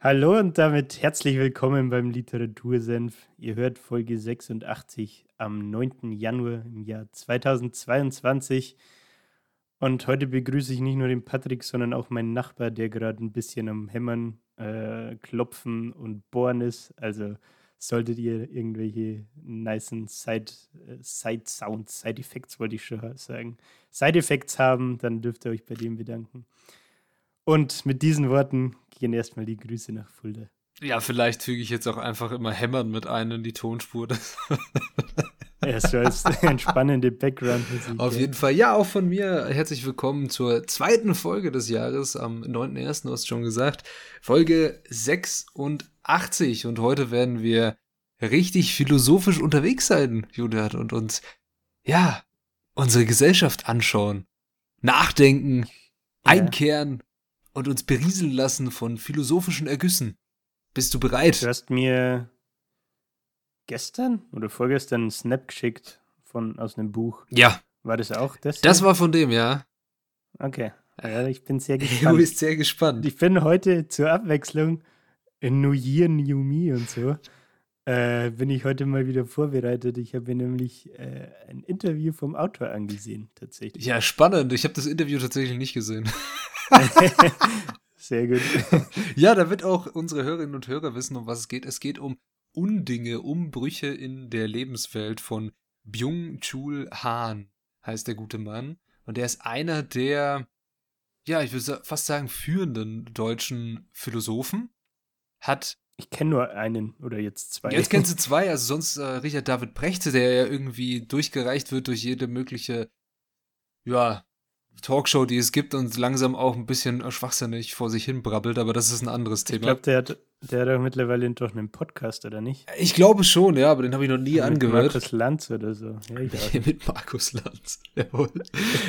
Hallo und damit herzlich willkommen beim Literatursenf. Ihr hört Folge 86 am 9. Januar im Jahr 2022. Und heute begrüße ich nicht nur den Patrick, sondern auch meinen Nachbar, der gerade ein bisschen am Hämmern, äh, Klopfen und Bohren ist. Also solltet ihr irgendwelche nicen Side, äh, Side Sounds, Side Effects wollte ich schon sagen, Side Effects haben, dann dürft ihr euch bei dem bedanken. Und mit diesen Worten gehen erstmal die Grüße nach Fulda. Ja, vielleicht füge ich jetzt auch einfach immer Hämmern mit ein in die Tonspur. ja, so als entspannende Background-Musik. Auf jeden Fall. Ja, auch von mir herzlich willkommen zur zweiten Folge des Jahres am 9.1., du hast schon gesagt. Folge 86. Und heute werden wir richtig philosophisch unterwegs sein, Julian, und uns, ja, unsere Gesellschaft anschauen, nachdenken, ja. einkehren und uns berieseln lassen von philosophischen Ergüssen. Bist du bereit? Du hast mir gestern oder vorgestern einen Snap geschickt von, aus einem Buch. Ja. War das auch das? Das war von dem, ja. Okay. Ja, ich bin sehr gespannt. Du bist sehr gespannt. Ich bin heute zur Abwechslung in New Year, New Me und so. Äh, bin ich heute mal wieder vorbereitet. Ich habe mir nämlich äh, ein Interview vom Autor angesehen, tatsächlich. Ja, spannend. Ich habe das Interview tatsächlich nicht gesehen. Sehr gut. Ja, damit auch unsere Hörerinnen und Hörer wissen, um was es geht. Es geht um Undinge, Umbrüche in der Lebenswelt von Byung-Chul Han, heißt der gute Mann. Und der ist einer der, ja, ich würde fast sagen, führenden deutschen Philosophen. Hat ich kenne nur einen oder jetzt zwei. Jetzt kennst du zwei, also sonst äh, Richard David Prechte, der ja irgendwie durchgereicht wird durch jede mögliche, ja, Talkshow, die es gibt und langsam auch ein bisschen schwachsinnig vor sich hin brabbelt, aber das ist ein anderes Thema. Ich glaube, der hat, der hat auch mittlerweile doch einen Podcast, oder nicht? Ich glaube schon, ja, aber den habe ich noch nie mit angehört. Mit Markus Lanz oder so. Ja, mit Markus Lanz, jawohl.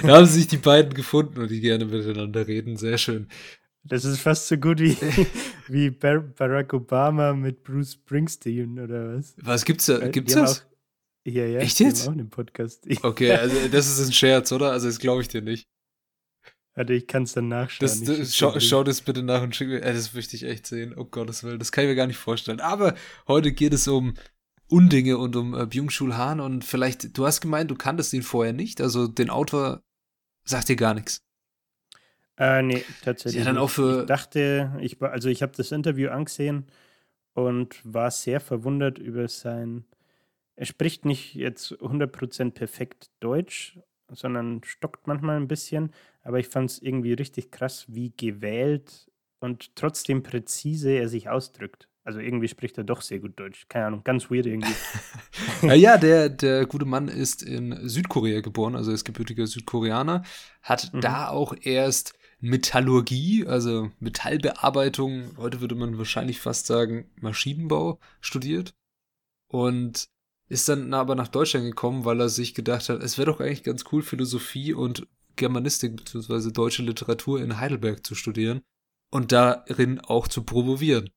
da haben sich die beiden gefunden und die gerne miteinander reden, sehr schön. Das ist fast so gut wie, wie Barack Obama mit Bruce Springsteen oder was? Was gibt's da? Gibt's das? Auch, ja, ja. Echt jetzt? Auch einen Podcast. Okay, also das ist ein Scherz, oder? Also das glaube ich dir nicht. Warte, ich kann es dann nachschauen. Das, das, schau, schau, das bitte nach und schick mir. Äh, das möchte ich echt sehen. Oh Gottes Willen, das kann ich mir gar nicht vorstellen. Aber heute geht es um Undinge und um äh, Byung-Chul Han und vielleicht, du hast gemeint, du kanntest ihn vorher nicht, also den Autor sagt dir gar nichts. Äh, nee, tatsächlich. Ja, dann auch für ich dachte, ich also ich habe das Interview angesehen und war sehr verwundert über sein. Er spricht nicht jetzt 100% perfekt Deutsch, sondern stockt manchmal ein bisschen. Aber ich fand es irgendwie richtig krass, wie gewählt und trotzdem präzise er sich ausdrückt. Also irgendwie spricht er doch sehr gut Deutsch. Keine Ahnung, ganz weird irgendwie. ja, der, der gute Mann ist in Südkorea geboren, also ist gebürtiger Südkoreaner, hat mhm. da auch erst Metallurgie, also Metallbearbeitung, heute würde man wahrscheinlich fast sagen Maschinenbau studiert und ist dann aber nach Deutschland gekommen, weil er sich gedacht hat, es wäre doch eigentlich ganz cool, Philosophie und Germanistik bzw. deutsche Literatur in Heidelberg zu studieren und darin auch zu promovieren.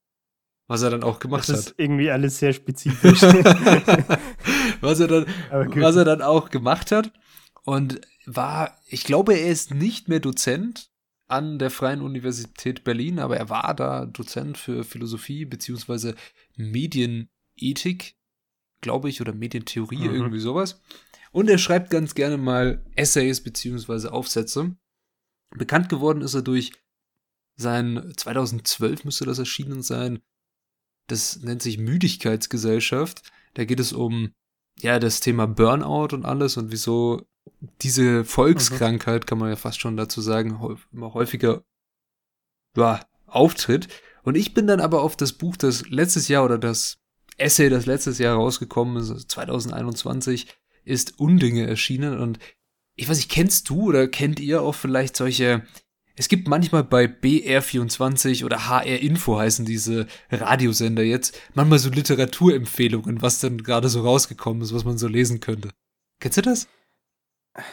Was er dann auch gemacht hat. Das ist irgendwie alles sehr spezifisch. was, er dann, was er dann auch gemacht hat. Und war, ich glaube, er ist nicht mehr Dozent an der Freien Universität Berlin, aber er war da Dozent für Philosophie bzw. Medienethik, glaube ich, oder Medientheorie, mhm. irgendwie sowas. Und er schreibt ganz gerne mal Essays beziehungsweise Aufsätze. Bekannt geworden ist er durch sein 2012 müsste das erschienen sein. Das nennt sich Müdigkeitsgesellschaft. Da geht es um ja das Thema Burnout und alles und wieso diese Volkskrankheit, kann man ja fast schon dazu sagen, immer häufiger ja, auftritt. Und ich bin dann aber auf das Buch, das letztes Jahr oder das Essay, das letztes Jahr rausgekommen ist, 2021, ist Undinge erschienen und ich weiß nicht, kennst du oder kennt ihr auch vielleicht solche es gibt manchmal bei BR24 oder HR Info heißen diese Radiosender jetzt, manchmal so Literaturempfehlungen, was dann gerade so rausgekommen ist, was man so lesen könnte. Kennst du das?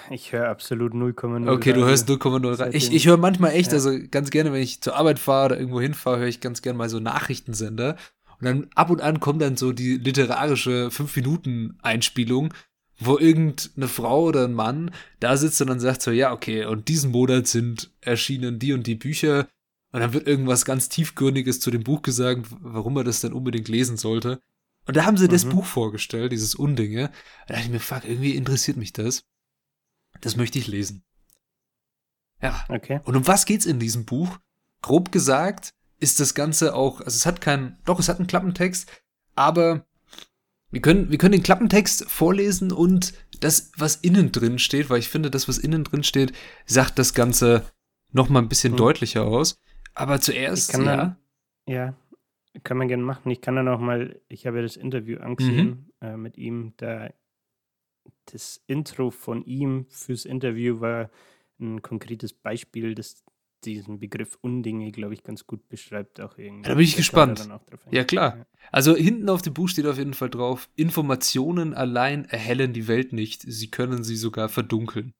Ich höre absolut 0,0. Okay, du hörst 0,0. Ich, ich höre manchmal echt, ja. also ganz gerne, wenn ich zur Arbeit fahre oder irgendwo hinfahre, höre ich ganz gerne mal so Nachrichtensender. Und dann ab und an kommt dann so die literarische 5-Minuten-Einspielung, wo irgendeine Frau oder ein Mann da sitzt und dann sagt so, ja, okay, und diesen Monat sind erschienen die und die Bücher. Und dann wird irgendwas ganz Tiefgründiges zu dem Buch gesagt, warum man das dann unbedingt lesen sollte. Und da haben sie mhm. das Buch vorgestellt, dieses Undinge. Da dachte ich mir, fuck, irgendwie interessiert mich das. Das möchte ich lesen. Ja. Okay. Und um was geht's in diesem Buch? Grob gesagt ist das Ganze auch, also es hat keinen, doch, es hat einen Klappentext, aber wir können, wir können den Klappentext vorlesen und das, was innen drin steht, weil ich finde, das, was innen drin steht, sagt das Ganze noch mal ein bisschen hm. deutlicher aus. Aber zuerst, ja. Dann, ja, kann man gerne machen. Ich kann dann auch mal, ich habe ja das Interview angesehen mhm. äh, mit ihm, da das Intro von ihm fürs Interview war ein konkretes Beispiel, das diesen Begriff Undinge, glaube ich, ganz gut beschreibt auch irgendwie. da bin ich gespannt. Ja, klar. Also hinten auf dem Buch steht auf jeden Fall drauf, Informationen allein erhellen die Welt nicht, sie können sie sogar verdunkeln.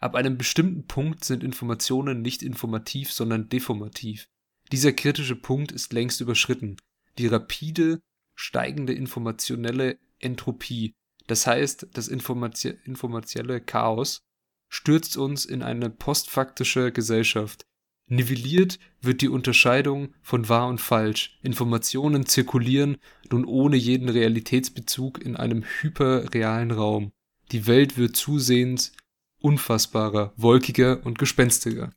Ab einem bestimmten Punkt sind Informationen nicht informativ, sondern deformativ. Dieser kritische Punkt ist längst überschritten. Die rapide steigende informationelle Entropie das heißt, das informatielle Chaos stürzt uns in eine postfaktische Gesellschaft. Nivelliert wird die Unterscheidung von wahr und falsch. Informationen zirkulieren nun ohne jeden Realitätsbezug in einem hyperrealen Raum. Die Welt wird zusehends unfassbarer, wolkiger und gespenstiger.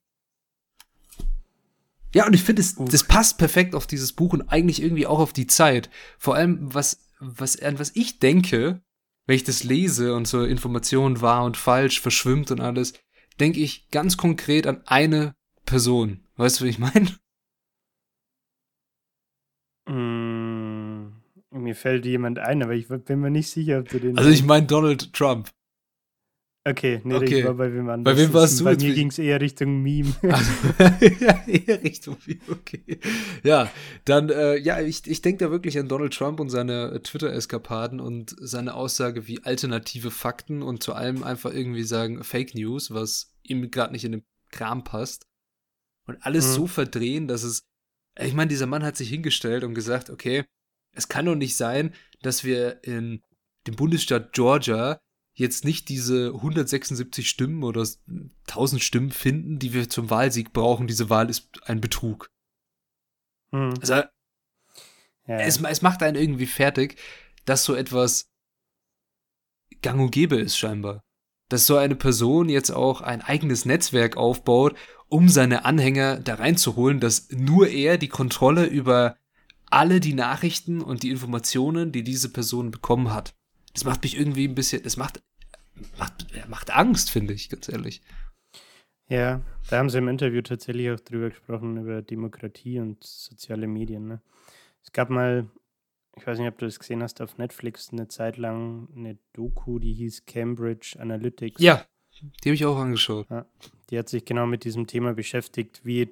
Ja, und ich finde, das passt perfekt auf dieses Buch und eigentlich irgendwie auch auf die Zeit. Vor allem, was, was, an was ich denke, wenn ich das lese und so Informationen wahr und falsch verschwimmt und alles, denke ich ganz konkret an eine Person. Weißt du, wie ich meine? Mm, mir fällt jemand ein, aber ich bin mir nicht sicher, ob du den. Also ich meine Donald Trump. Okay, nee, okay. ich war bei wem anders. Bei wem warst du? Bei mir ging es eher Richtung Meme. Also, ja, eher Richtung Meme, okay. Ja, dann, äh, ja, ich, ich denke da wirklich an Donald Trump und seine Twitter-Eskapaden und seine Aussage wie alternative Fakten und zu allem einfach irgendwie sagen Fake News, was ihm gerade nicht in den Kram passt. Und alles mhm. so verdrehen, dass es. Ich meine, dieser Mann hat sich hingestellt und gesagt, okay, es kann doch nicht sein, dass wir in dem Bundesstaat Georgia jetzt nicht diese 176 Stimmen oder 1000 Stimmen finden, die wir zum Wahlsieg brauchen. Diese Wahl ist ein Betrug. Hm. Also, ja. es, es macht einen irgendwie fertig, dass so etwas gang und gäbe ist, scheinbar. Dass so eine Person jetzt auch ein eigenes Netzwerk aufbaut, um seine Anhänger da reinzuholen, dass nur er die Kontrolle über alle die Nachrichten und die Informationen, die diese Person bekommen hat. Das macht mich irgendwie ein bisschen, das macht macht, macht Angst, finde ich, ganz ehrlich. Ja, da haben sie im Interview tatsächlich auch drüber gesprochen, über Demokratie und soziale Medien. Ne? Es gab mal, ich weiß nicht, ob du das gesehen hast, auf Netflix eine Zeit lang eine Doku, die hieß Cambridge Analytics. Ja, die habe ich auch angeschaut. Ja, die hat sich genau mit diesem Thema beschäftigt, wie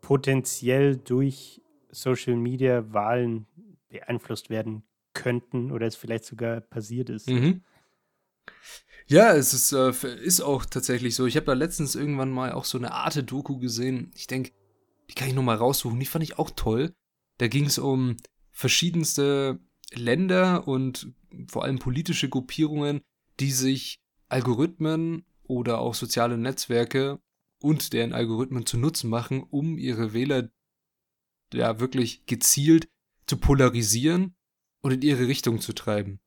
potenziell durch Social Media Wahlen beeinflusst werden könnten oder es vielleicht sogar passiert ist. Mhm. Ja, es ist, äh, ist auch tatsächlich so. Ich habe da letztens irgendwann mal auch so eine Art Doku gesehen. Ich denke, die kann ich nochmal raussuchen. Die fand ich auch toll. Da ging es um verschiedenste Länder und vor allem politische Gruppierungen, die sich Algorithmen oder auch soziale Netzwerke und deren Algorithmen zu Nutzen machen, um ihre Wähler ja wirklich gezielt zu polarisieren und in ihre Richtung zu treiben.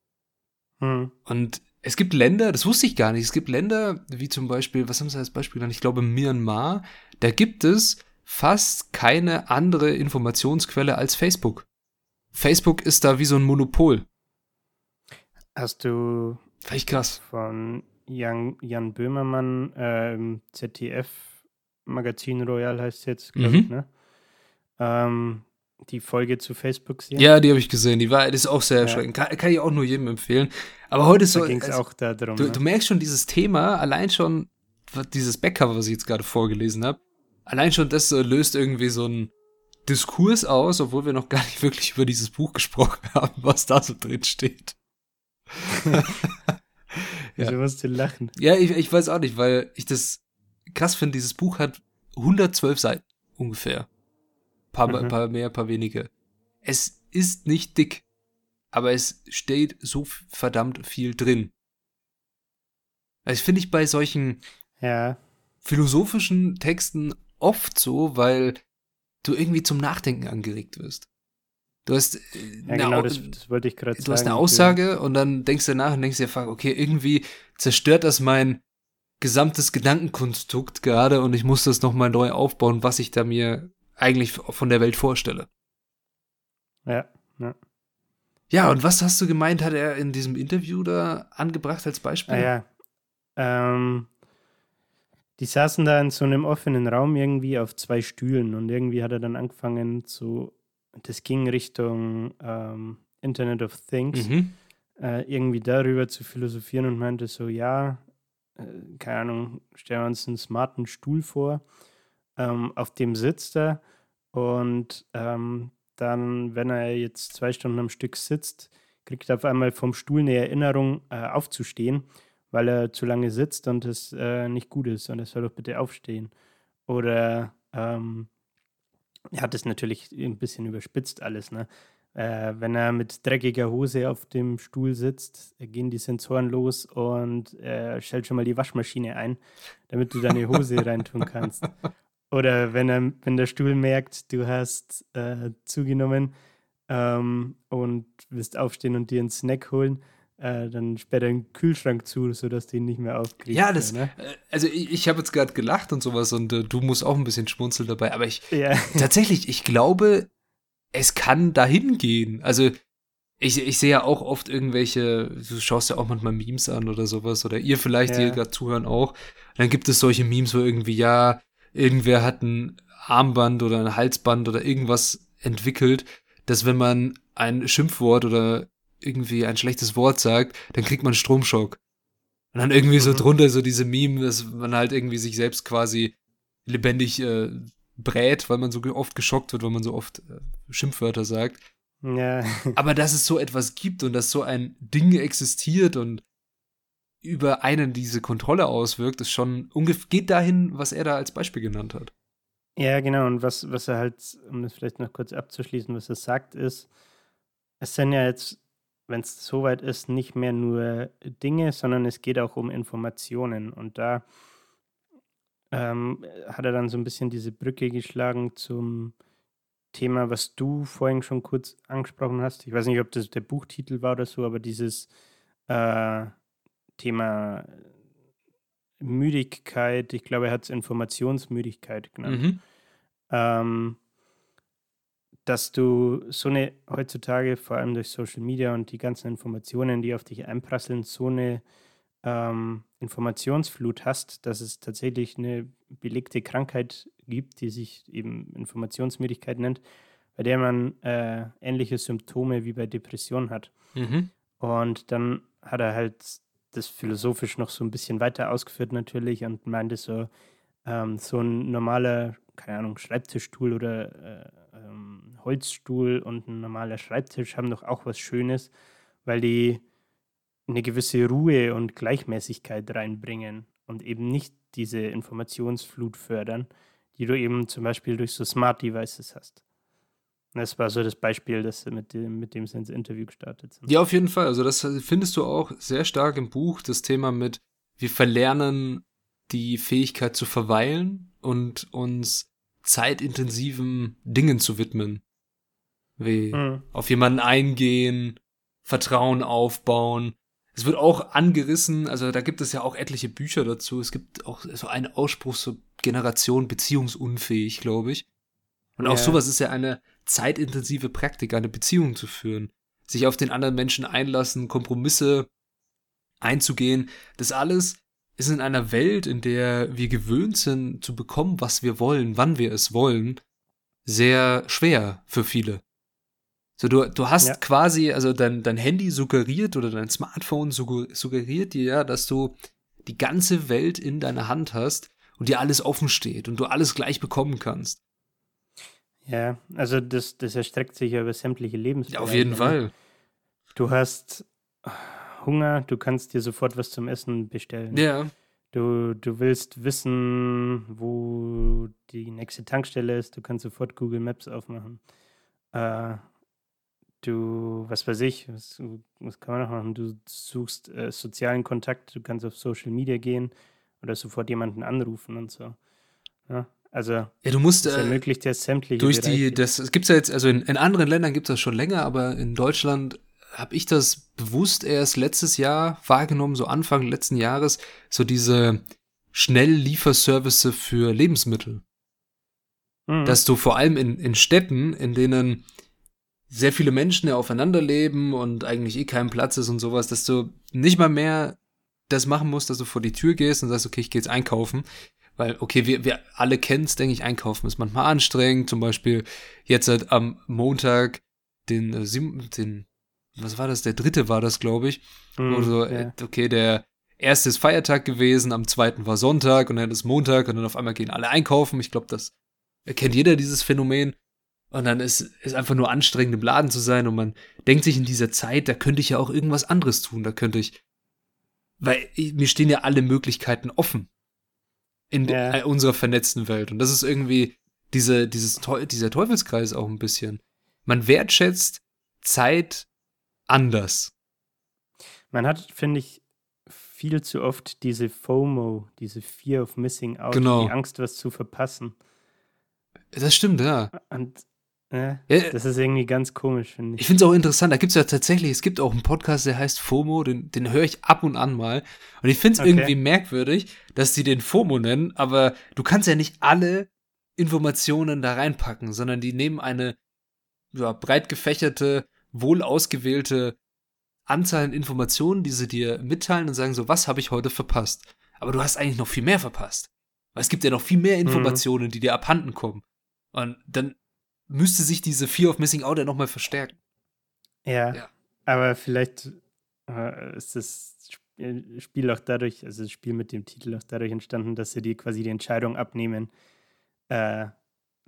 Hm. Und es gibt Länder, das wusste ich gar nicht, es gibt Länder, wie zum Beispiel, was haben sie als Beispiel genannt? Ich glaube Myanmar, da gibt es fast keine andere Informationsquelle als Facebook. Facebook ist da wie so ein Monopol. Hast du Vielleicht krass. von Jan, Jan Böhmermann äh, ZDF Magazin Royal heißt es jetzt, glaube mhm. ich, ne? Ähm, die Folge zu Facebook sehen? Ja, die habe ich gesehen. Die war, das ist auch sehr erschreckend. Ja. Kann, kann, ich auch nur jedem empfehlen. Aber heute ist so. Da ging es also, auch darum. Du, ne? du, merkst schon dieses Thema, allein schon dieses Backcover, was ich jetzt gerade vorgelesen habe. allein schon das äh, löst irgendwie so ein Diskurs aus, obwohl wir noch gar nicht wirklich über dieses Buch gesprochen haben, was da so drin steht. ja. musst du lachen. Ja, ich, ich weiß auch nicht, weil ich das krass finde. Dieses Buch hat 112 Seiten ungefähr. Paar, mhm. paar mehr, paar wenige. Es ist nicht dick, aber es steht so verdammt viel drin. Das finde ich bei solchen ja. philosophischen Texten oft so, weil du irgendwie zum Nachdenken angeregt wirst. Du hast, äh, ja, genau, das, das, wollte ich gerade sagen. Du hast eine Aussage und dann denkst du nach und denkst dir, fuck, okay, irgendwie zerstört das mein gesamtes Gedankenkonstrukt gerade und ich muss das nochmal neu aufbauen, was ich da mir eigentlich von der Welt vorstelle. Ja, ja. Ja, und was hast du gemeint, hat er in diesem Interview da angebracht als Beispiel? Ah, ja. Ähm, die saßen da in so einem offenen Raum irgendwie auf zwei Stühlen und irgendwie hat er dann angefangen zu, das ging Richtung ähm, Internet of Things, mhm. äh, irgendwie darüber zu philosophieren und meinte so, ja, äh, keine Ahnung, stellen wir uns einen smarten Stuhl vor, ähm, auf dem sitzt er und ähm, dann, wenn er jetzt zwei Stunden am Stück sitzt, kriegt er auf einmal vom Stuhl eine Erinnerung, äh, aufzustehen, weil er zu lange sitzt und es äh, nicht gut ist und er soll doch bitte aufstehen. Oder ähm, er hat es natürlich ein bisschen überspitzt alles, ne? Äh, wenn er mit dreckiger Hose auf dem Stuhl sitzt, gehen die Sensoren los und er stellt schon mal die Waschmaschine ein, damit du deine Hose reintun kannst. Oder wenn, er, wenn der Stuhl merkt, du hast äh, zugenommen ähm, und willst aufstehen und dir einen Snack holen, äh, dann sperrt er den Kühlschrank zu, sodass du ihn nicht mehr aufkriegst. Ja, das, ne? Äh, also ich, ich habe jetzt gerade gelacht und sowas und äh, du musst auch ein bisschen schmunzeln dabei, aber ich, ja. tatsächlich, ich glaube, es kann dahin gehen. Also ich, ich sehe ja auch oft irgendwelche, du schaust ja auch manchmal Memes an oder sowas, oder ihr vielleicht, ja. die gerade zuhören auch. dann gibt es solche Memes, wo irgendwie, ja, irgendwer hat ein Armband oder ein Halsband oder irgendwas entwickelt, dass wenn man ein Schimpfwort oder irgendwie ein schlechtes Wort sagt, dann kriegt man Stromschock. Und dann irgendwie mhm. so drunter so diese Meme, dass man halt irgendwie sich selbst quasi lebendig äh, brät, weil man so oft geschockt wird, weil man so oft äh, Schimpfwörter sagt. Ja. Aber dass es so etwas gibt und dass so ein Ding existiert und über einen diese Kontrolle auswirkt, ist schon geht dahin, was er da als Beispiel genannt hat. Ja, genau. Und was, was er halt, um das vielleicht noch kurz abzuschließen, was er sagt, ist, es sind ja jetzt, wenn es soweit ist, nicht mehr nur Dinge, sondern es geht auch um Informationen. Und da ähm, hat er dann so ein bisschen diese Brücke geschlagen zum Thema, was du vorhin schon kurz angesprochen hast. Ich weiß nicht, ob das der Buchtitel war oder so, aber dieses äh, Thema Müdigkeit, ich glaube, er hat es Informationsmüdigkeit genannt. Mhm. Ähm, dass du so eine heutzutage, vor allem durch Social Media und die ganzen Informationen, die auf dich einprasseln, so eine ähm, Informationsflut hast, dass es tatsächlich eine belegte Krankheit gibt, die sich eben Informationsmüdigkeit nennt, bei der man äh, ähnliche Symptome wie bei Depressionen hat. Mhm. Und dann hat er halt das philosophisch noch so ein bisschen weiter ausgeführt natürlich und meinte so, ähm, so ein normaler, keine Ahnung, Schreibtischstuhl oder äh, ähm, Holzstuhl und ein normaler Schreibtisch haben doch auch was Schönes, weil die eine gewisse Ruhe und Gleichmäßigkeit reinbringen und eben nicht diese Informationsflut fördern, die du eben zum Beispiel durch so Smart Devices hast. Das war so das Beispiel, das mit dem, mit dem sie ins Interview gestartet sind. Ja, auf jeden Fall. Also das findest du auch sehr stark im Buch, das Thema mit, wir verlernen die Fähigkeit zu verweilen und uns zeitintensiven Dingen zu widmen. Wie mhm. auf jemanden eingehen, Vertrauen aufbauen. Es wird auch angerissen, also da gibt es ja auch etliche Bücher dazu. Es gibt auch so einen Ausspruch, so Generation beziehungsunfähig, glaube ich. Und auch ja. sowas ist ja eine zeitintensive Praktik, eine Beziehung zu führen, sich auf den anderen Menschen einlassen, Kompromisse einzugehen. Das alles ist in einer Welt, in der wir gewöhnt sind zu bekommen, was wir wollen, wann wir es wollen, sehr schwer für viele. So, du, du hast ja. quasi, also dein, dein Handy suggeriert oder dein Smartphone suggeriert dir ja, dass du die ganze Welt in deiner Hand hast und dir alles offen steht und du alles gleich bekommen kannst. Ja, also das, das erstreckt sich ja über sämtliche Lebensbereiche. Ja, auf jeden ne? Fall. Du hast Hunger, du kannst dir sofort was zum Essen bestellen. Ja. Du, du willst wissen, wo die nächste Tankstelle ist, du kannst sofort Google Maps aufmachen. Äh, du, was weiß ich, was, was kann man noch machen? Du suchst äh, sozialen Kontakt, du kannst auf Social Media gehen oder sofort jemanden anrufen und so. Ja, also Ja, du musst das äh, ermöglicht ja sämtliche durch die, Bereiche. das gibt's ja jetzt, also in, in anderen Ländern gibt es das schon länger, aber in Deutschland habe ich das bewusst erst letztes Jahr wahrgenommen, so Anfang letzten Jahres, so diese Schnelllieferservice für Lebensmittel. Mhm. Dass du vor allem in, in Städten, in denen sehr viele Menschen ja aufeinander leben und eigentlich eh kein Platz ist und sowas, dass du nicht mal mehr das machen musst, dass du vor die Tür gehst und sagst, okay, ich gehe jetzt einkaufen. Weil, okay, wir, wir alle kennen es, denke ich, einkaufen ist manchmal anstrengend. Zum Beispiel jetzt halt am Montag, den, äh, den, was war das? Der dritte war das, glaube ich. Mhm, Also, ja. äh, okay, der erste ist Feiertag gewesen, am zweiten war Sonntag und dann ist Montag und dann auf einmal gehen alle einkaufen. Ich glaube, das kennt jeder dieses Phänomen. Und dann ist es einfach nur anstrengend, im Laden zu sein und man denkt sich in dieser Zeit, da könnte ich ja auch irgendwas anderes tun. Da könnte ich, weil mir stehen ja alle Möglichkeiten offen in Ja. äh, unserer vernetzten Welt. Und das ist irgendwie diese, dieses, dieser Teufelskreis auch ein bisschen. Man wertschätzt Zeit anders. Man hat, finde ich, viel zu oft diese FOMO, diese Fear of Missing Out, Genau. die Angst, was zu verpassen. Das stimmt, ja. Und Ja, das ist irgendwie ganz komisch, finde Ich ich. finde es auch interessant, da gibt es ja tatsächlich, es gibt auch einen Podcast, der heißt FOMO, den, den höre ich ab und an mal. Und ich finde es Okay. irgendwie merkwürdig, dass die den FOMO nennen, aber du kannst ja nicht alle Informationen da reinpacken, sondern die nehmen eine ja, breit gefächerte, wohl ausgewählte Anzahl an Informationen, die sie dir mitteilen und sagen so, was habe ich heute verpasst? Aber du hast eigentlich noch viel mehr verpasst. Weil es gibt ja noch viel mehr Informationen, die dir abhanden kommen. Und dann müsste sich diese Fear of Missing Out ja nochmal verstärken. Ja, Ja. aber vielleicht äh, ist das Spiel- Spiel auch dadurch, also das Spiel mit dem Titel auch dadurch entstanden, dass sie dir quasi die Entscheidung abnehmen, äh,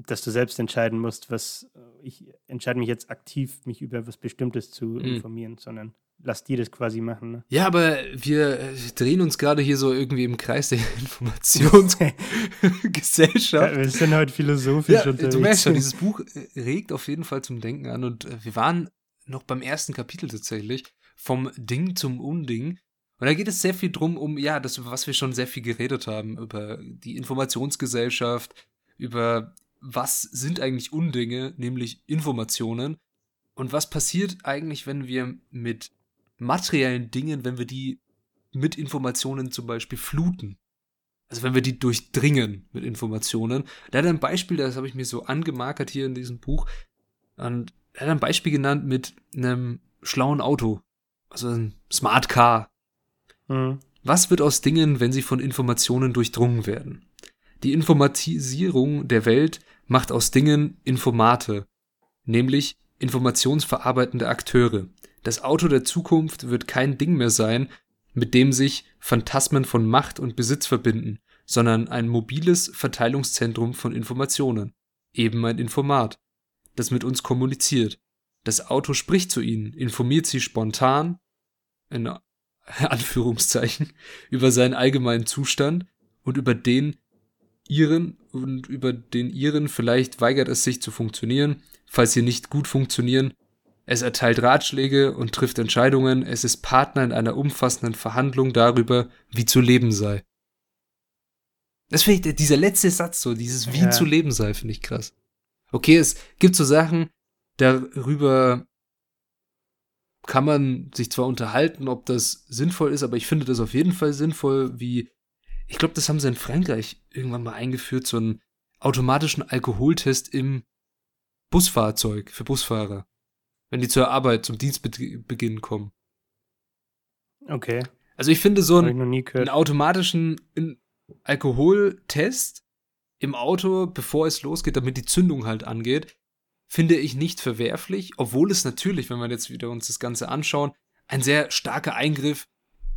dass du selbst entscheiden musst, was ich entscheide mich jetzt aktiv, mich über was Bestimmtes zu Mhm. informieren, sondern lass die das quasi machen. Ne? Ja, aber wir äh, drehen uns gerade hier so irgendwie im Kreis der Informationsgesellschaft. Wir sind heute philosophisch Ja, unterwegs. du merkst schon, dieses Buch äh, regt auf jeden Fall zum Denken an und äh, wir waren noch beim ersten Kapitel tatsächlich, vom Ding zum Unding. Und da geht es sehr viel drum, um, ja, das, über was wir schon sehr viel geredet haben, über die Informationsgesellschaft, über was sind eigentlich Undinge, nämlich Informationen. Und was passiert eigentlich, wenn wir mit materiellen Dingen, wenn wir die mit Informationen zum Beispiel fluten? Also wenn wir die durchdringen mit Informationen. Da hat er ein Beispiel, das habe ich mir so angemarkert hier in diesem Buch. Und er hat ein Beispiel genannt mit einem schlauen Auto. Also ein Smart Car. Mhm. Was wird aus Dingen, wenn sie von Informationen durchdrungen werden? Die Informatisierung der Welt macht aus Dingen Informate, nämlich informationsverarbeitende Akteure. Das Auto der Zukunft wird kein Ding mehr sein, mit dem sich Phantasmen von Macht und Besitz verbinden, sondern ein mobiles Verteilungszentrum von Informationen, eben ein Informat, das mit uns kommuniziert. Das Auto spricht zu ihnen, informiert sie spontan, in Anführungszeichen, über seinen allgemeinen Zustand und über den ihren und über den ihren vielleicht weigert es sich zu funktionieren, falls sie nicht gut funktionieren. Es erteilt Ratschläge und trifft Entscheidungen, es ist Partner in einer umfassenden Verhandlung darüber, wie zu leben sei. Das finde ich, dieser letzte Satz so, dieses wie Ja. zu leben sei, finde ich krass. Okay, es gibt so Sachen, darüber kann man sich zwar unterhalten, ob das sinnvoll ist, aber ich finde das auf jeden Fall sinnvoll, wie, ich glaube, das haben sie in Frankreich irgendwann mal eingeführt, so einen automatischen Alkoholtest im Busfahrzeug für Busfahrer. Wenn die zur Arbeit, zum Dienstbeginn kommen. Okay, Also ich finde so habe ich einen, einen automatischen Alkoholtest im Auto, bevor es losgeht, damit die Zündung halt angeht, finde ich nicht verwerflich, obwohl es natürlich, wenn wir jetzt wieder uns das Ganze anschauen, ein sehr starker Eingriff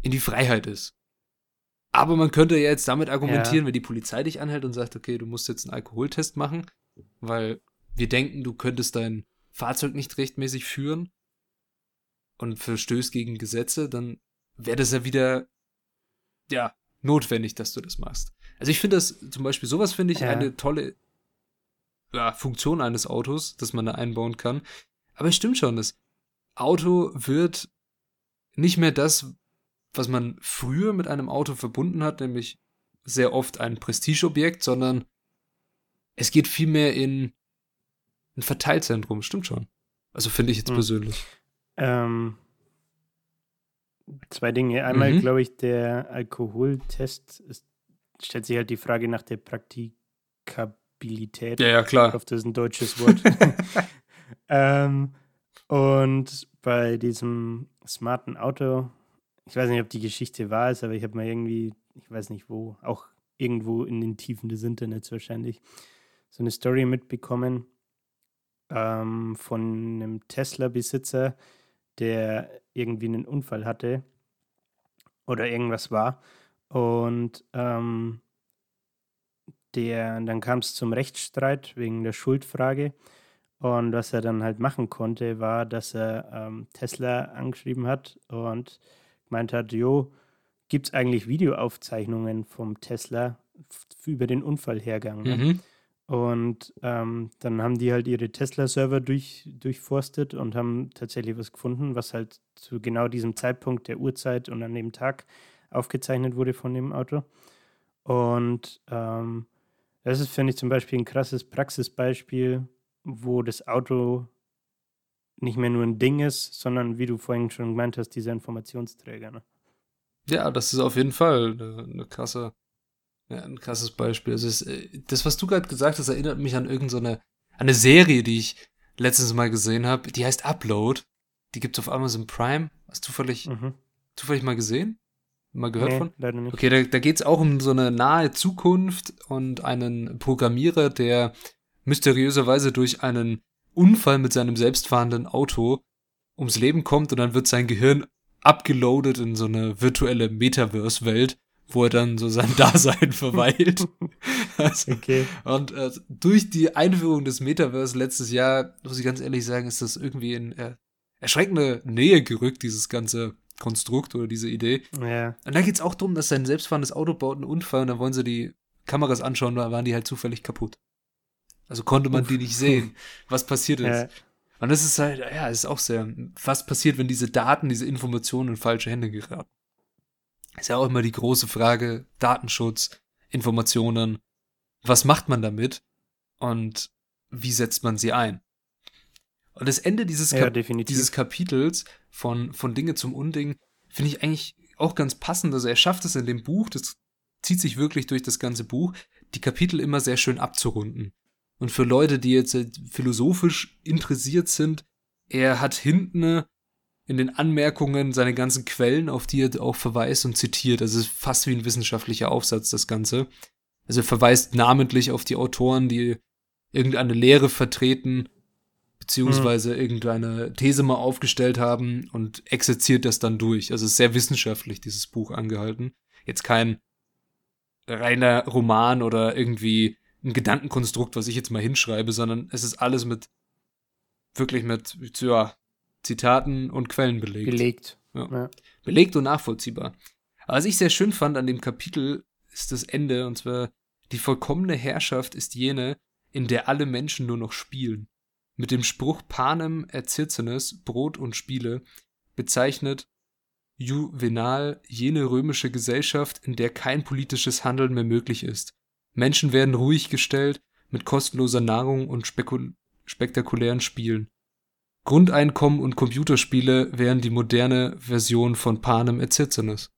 in die Freiheit ist. Aber man könnte ja jetzt damit argumentieren, ja. wenn die Polizei dich anhält und sagt, okay, du musst jetzt einen Alkoholtest machen, weil wir denken, du könntest dein Fahrzeug nicht rechtmäßig führen und verstößt gegen Gesetze, dann wäre das ja wieder, ja, notwendig, dass du das machst. Also ich finde das zum Beispiel, sowas finde ich ja. eine tolle ja, Funktion eines Autos, dass man da einbauen kann. Aber es stimmt schon, das Auto wird nicht mehr das, was man früher mit einem Auto verbunden hat, nämlich sehr oft ein Prestigeobjekt, sondern es geht vielmehr in ein Verteilzentrum, stimmt schon. Also finde ich jetzt hm. persönlich. Ähm, zwei Dinge. Einmal mhm. glaube ich, der Alkoholtest ist, stellt sich halt die Frage nach der Praktikabilität. Ja, ja, klar. Ich hoffe, das ist ein deutsches Wort. ähm, und bei diesem smarten Auto, ich weiß nicht, ob die Geschichte wahr ist, aber ich habe mal irgendwie, ich weiß nicht wo, auch irgendwo in den Tiefen des Internets wahrscheinlich, so eine Story mitbekommen ähm, von einem Tesla-Besitzer, der irgendwie einen Unfall hatte oder irgendwas war. Und ähm, der, dann kam es zum Rechtsstreit wegen der Schuldfrage. Und was er dann halt machen konnte, war, dass er ähm, Tesla angeschrieben hat und gemeint hat, jo, gibt es eigentlich Videoaufzeichnungen vom Tesla über den Unfallhergang? Ne? Mhm. Und ähm, dann haben die halt ihre Tesla-Server durch, durchforstet und haben tatsächlich was gefunden, was halt zu genau diesem Zeitpunkt der Uhrzeit und an dem Tag aufgezeichnet wurde von dem Auto. Und ähm, das ist, finde ich, zum Beispiel ein krasses Praxisbeispiel, wo das Auto nicht mehr nur ein Ding ist, sondern wie du vorhin schon gemeint hast, dieser Informationsträger. Ne? Ja, das ist auf jeden Fall eine, eine krasse ja, ein krasses Beispiel. Also es, äh, das, was du gerade gesagt hast, erinnert mich an irgendeine so eine Serie, die ich letztens mal gesehen habe. Die heißt Upload. Die gibt's auf Amazon Prime. Hast du zufällig, mhm. zufällig mal gesehen? Mal gehört nee, von? Leider nicht. Okay, da, da geht's auch um so eine nahe Zukunft und einen Programmierer, der mysteriöserweise durch einen Unfall mit seinem selbstfahrenden Auto ums Leben kommt und dann wird sein Gehirn abgeloadet in so eine virtuelle Metaverse-Welt wo er dann so sein Dasein verweilt. also, okay. Und äh, durch die Einführung des Metaverse letztes Jahr, muss ich ganz ehrlich sagen, ist das irgendwie in äh, erschreckende Nähe gerückt, dieses ganze Konstrukt oder diese Idee. Ja. Und da geht es auch darum, dass sein selbstfahrendes Auto baut einen Unfall und dann wollen sie die Kameras anschauen, da waren die halt zufällig kaputt. Also konnte man Uff. die nicht sehen, was passiert ist. Ja. Und das ist halt, ja, es ist auch sehr, was passiert, wenn diese Daten, diese Informationen in falsche Hände geraten. Ist ja auch immer die große Frage, Datenschutz, Informationen, was macht man damit und wie setzt man sie ein? Und das Ende dieses, ja, Kap dieses Kapitels von, von Dinge zum Unding finde ich eigentlich auch ganz passend. Also er schafft es in dem Buch, das zieht sich wirklich durch das ganze Buch, die Kapitel immer sehr schön abzurunden. Und für Leute, die jetzt philosophisch interessiert sind, er hat hinten in den Anmerkungen seine ganzen Quellen, auf die er auch verweist und zitiert. Also es ist fast wie ein wissenschaftlicher Aufsatz, das Ganze. Also er verweist namentlich auf die Autoren, die irgendeine Lehre vertreten, beziehungsweise hm. irgendeine These mal aufgestellt haben und exerziert das dann durch. Also es ist sehr wissenschaftlich, dieses Buch angehalten. Jetzt kein reiner Roman oder irgendwie ein Gedankenkonstrukt, was ich jetzt mal hinschreibe, sondern es ist alles mit wirklich mit, ja, Zitaten und Quellen belegt. Belegt. Ja. ja. Belegt und nachvollziehbar. Aber was ich sehr schön fand an dem Kapitel, ist das Ende, und zwar, die vollkommene Herrschaft ist jene, in der alle Menschen nur noch spielen. Mit dem Spruch Panem et Circenes, Brot und Spiele, bezeichnet Juvenal jene römische Gesellschaft, in der kein politisches Handeln mehr möglich ist. Menschen werden ruhig gestellt mit kostenloser Nahrung und spektakulären Spielen. Grundeinkommen und Computerspiele wären die moderne Version von Panem et Circenses.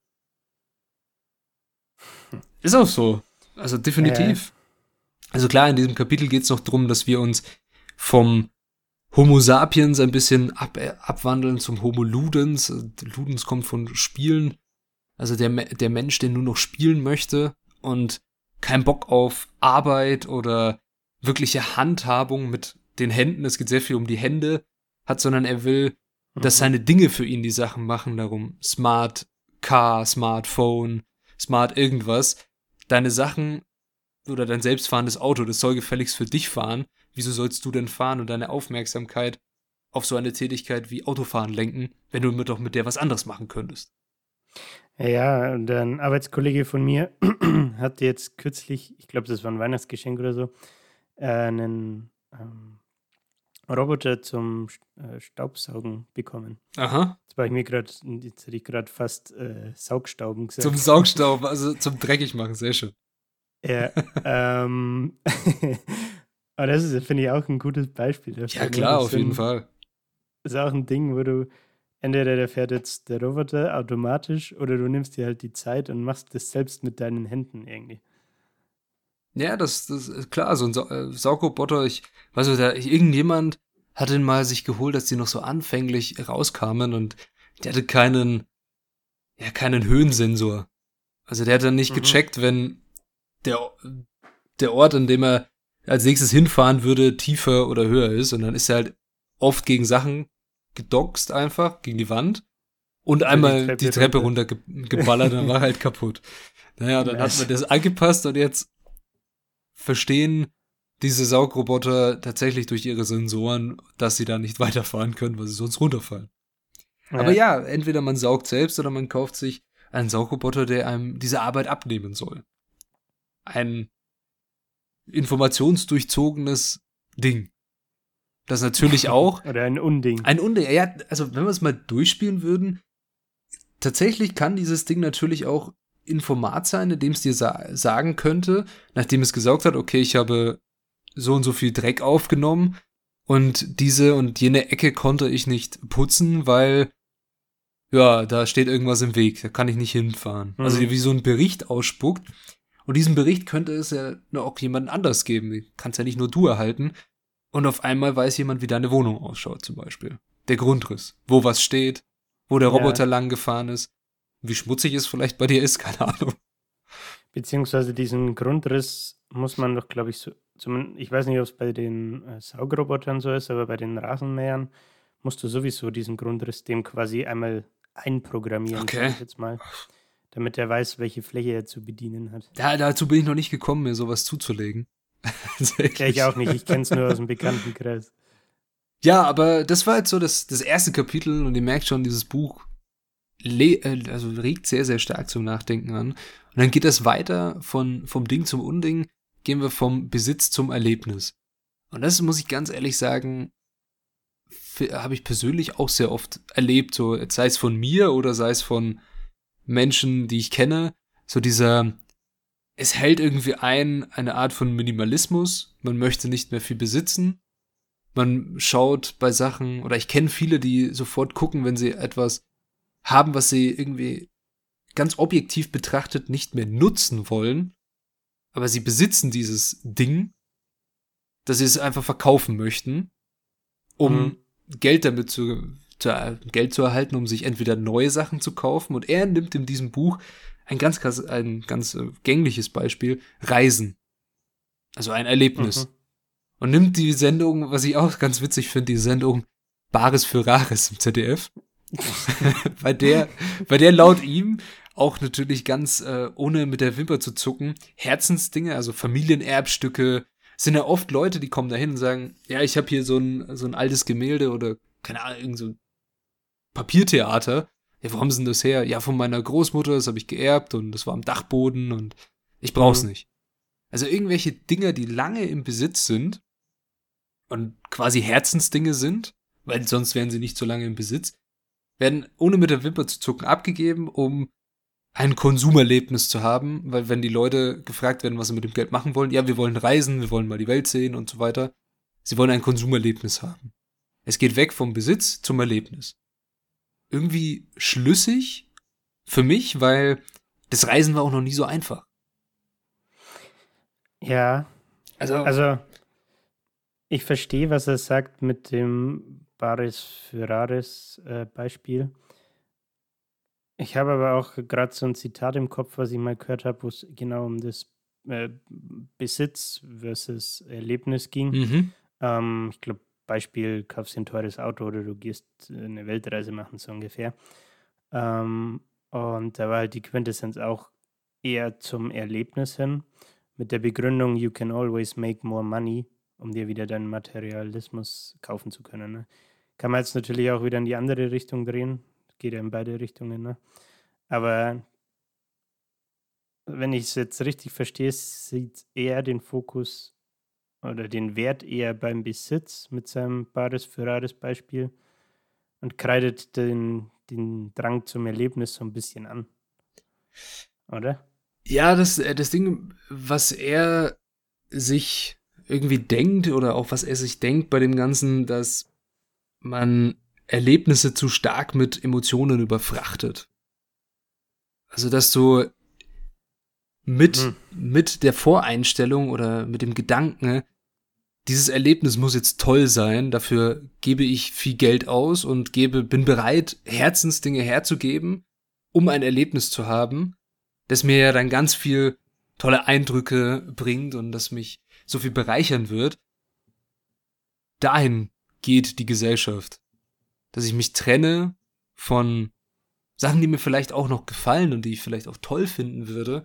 Ist auch so. Also definitiv. Äh. Also klar, in diesem Kapitel geht es noch darum, dass wir uns vom Homo sapiens ein bisschen ab, äh, abwandeln zum Homo ludens. Ludens kommt von Spielen. Also der, der Mensch, der nur noch spielen möchte und kein Bock auf Arbeit oder wirkliche Handhabung mit den Händen. Es geht sehr viel um die Hände hat, sondern er will, dass mhm. seine Dinge für ihn die Sachen machen. Darum Smart Car, Smartphone, smart irgendwas. Deine Sachen oder dein selbstfahrendes Auto, das soll gefälligst für dich fahren. Wieso sollst du denn fahren und deine Aufmerksamkeit auf so eine Tätigkeit wie Autofahren lenken, wenn du mit doch mit der was anderes machen könntest? Ja, und ein Arbeitskollege von mir hat jetzt kürzlich, ich glaube, das war ein Weihnachtsgeschenk oder so, einen ähm, Roboter zum äh, Staubsaugen bekommen. Aha. Jetzt war ich mir gerade, jetzt hätte ich gerade fast äh, Saugstauben gesagt. Zum Saugstaub, also zum dreckig machen, sehr schön. Ja, ähm, aber das ist, finde ich, auch ein gutes Beispiel dafür. Ja, ne? klar, auf jeden Fall. Das ist auch ein Ding, wo du entweder der fährt jetzt der Roboter automatisch oder du nimmst dir halt die Zeit und machst das selbst mit deinen Händen irgendwie. Ja, das, das ist klar, so ein Sa äh, Saugroboter, ich weiß nicht, da, irgendjemand hat den mal sich geholt, als die noch so anfänglich rauskamen und der hatte keinen, ja, keinen Höhensensor. Also der hat dann nicht mhm. gecheckt, wenn der, der Ort, an dem er als nächstes hinfahren würde, tiefer oder höher ist. Und dann ist er halt oft gegen Sachen gedoxt einfach, gegen die Wand. Und einmal die Treppe, die Treppe runtergeballert, runter dann war halt kaputt. Naja, dann hat man das angepasst und jetzt verstehen diese Saugroboter tatsächlich durch ihre Sensoren, dass sie da nicht weiterfahren können, weil sie sonst runterfallen. Ja. Aber ja, entweder man saugt selbst oder man kauft sich einen Saugroboter, der einem diese Arbeit abnehmen soll. Ein informationsdurchzogenes Ding. Das natürlich auch. Oder ein Unding. Ein Unding. Ja, also wenn wir es mal durchspielen würden, tatsächlich kann dieses Ding natürlich auch Informat sein, indem es dir sa sagen könnte, nachdem es gesaugt hat, okay, ich habe so und so viel Dreck aufgenommen und diese und jene Ecke konnte ich nicht putzen, weil ja, da steht irgendwas im Weg, da kann ich nicht hinfahren. Mhm. Also wie so ein Bericht ausspuckt. Und diesen Bericht könnte es ja nur auch jemand anders geben. Kannst ja nicht nur du erhalten. Und auf einmal weiß jemand, wie deine Wohnung ausschaut, zum Beispiel. Der Grundriss. Wo was steht, wo der Roboter ja. lang gefahren ist. Wie schmutzig es vielleicht bei dir ist, keine Ahnung. Beziehungsweise diesen Grundriss muss man doch, glaube ich, so, ich weiß nicht, ob es bei den äh, Saugrobotern so ist, aber bei den Rasenmähern musst du sowieso diesen Grundriss dem quasi einmal einprogrammieren, okay. jetzt mal, damit er weiß, welche Fläche er zu bedienen hat. Ja, dazu bin ich noch nicht gekommen, mir sowas zuzulegen. Ja, ich auch nicht, ich kenne es nur aus dem Bekanntenkreis. Ja, aber das war jetzt so das, das erste Kapitel und ihr merkt schon, dieses Buch äh, also regt sehr, sehr stark zum Nachdenken an. Und dann geht das weiter von, vom Ding zum Unding, gehen wir vom Besitz zum Erlebnis. Und das muss ich ganz ehrlich sagen, habe ich persönlich auch sehr oft erlebt, so sei es von mir oder sei es von Menschen, die ich kenne, so dieser, es hält irgendwie ein, eine Art von Minimalismus, man möchte nicht mehr viel besitzen, man schaut bei Sachen, oder ich kenne viele, die sofort gucken, wenn sie etwas haben, was sie irgendwie ganz objektiv betrachtet nicht mehr nutzen wollen, aber sie besitzen dieses Ding, dass sie es einfach verkaufen möchten, um mhm. Geld damit zu, zu, Geld zu erhalten, um sich entweder neue Sachen zu kaufen. Und er nimmt in diesem Buch ein ganz, ein ganz äh, gängliches Beispiel, Reisen. Also ein Erlebnis. Mhm. Und nimmt die Sendung, was ich auch ganz witzig finde, die Sendung Bares für Rares im ZDF. bei der, bei der laut ihm auch natürlich ganz äh, ohne mit der Wimper zu zucken, Herzensdinge, also Familienerbstücke, sind ja oft Leute, die kommen dahin und sagen, ja, ich habe hier so ein, so ein altes Gemälde oder keine Ahnung, irgend so ein Papiertheater. Ja, wo haben sie denn das her? Ja, von meiner Großmutter, das habe ich geerbt und das war am Dachboden und ich brauch's mhm. nicht. Also irgendwelche Dinger, die lange im Besitz sind und quasi Herzensdinge sind, weil sonst wären sie nicht so lange im Besitz, werden ohne mit der Wimper zu zucken abgegeben, um ein Konsumerlebnis zu haben, weil wenn die Leute gefragt werden, was sie mit dem Geld machen wollen, ja, wir wollen reisen, wir wollen mal die Welt sehen und so weiter. Sie wollen ein Konsumerlebnis haben. Es geht weg vom Besitz zum Erlebnis. Irgendwie schlüssig für mich, weil das Reisen war auch noch nie so einfach. Ja. Also, also ich verstehe, was er sagt mit dem Baris Ferraris äh, Beispiel. Ich habe aber auch gerade so ein Zitat im Kopf, was ich mal gehört habe, wo es genau um das äh, Besitz versus Erlebnis ging. Mhm. Ähm, ich glaube, Beispiel, kaufst ein teures Auto oder du gehst eine Weltreise machen, so ungefähr. Ähm, und da war halt die Quintessenz auch, eher zum Erlebnis hin, mit der Begründung, you can always make more money, um dir wieder deinen Materialismus kaufen zu können. Ne? Kann man jetzt natürlich auch wieder in die andere Richtung drehen, geht ja in beide Richtungen. Ne? Aber wenn ich es jetzt richtig verstehe, sieht er den Fokus oder den Wert eher beim Besitz mit seinem Bares Ferraris Beispiel und kreidet den, den Drang zum Erlebnis so ein bisschen an. Oder? Ja, das, äh, das Ding, was er sich irgendwie denkt oder auch was er sich denkt bei dem Ganzen, dass man Erlebnisse zu stark mit Emotionen überfrachtet. Also, dass du mit, hm. mit der Voreinstellung oder mit dem Gedanken, dieses Erlebnis muss jetzt toll sein, dafür gebe ich viel Geld aus und gebe, bin bereit, Herzensdinge herzugeben, um ein Erlebnis zu haben, das mir ja dann ganz viel tolle Eindrücke bringt und das mich so viel bereichern wird. Dahin geht die Gesellschaft. Dass ich mich trenne von Sachen, die mir vielleicht auch noch gefallen und die ich vielleicht auch toll finden würde.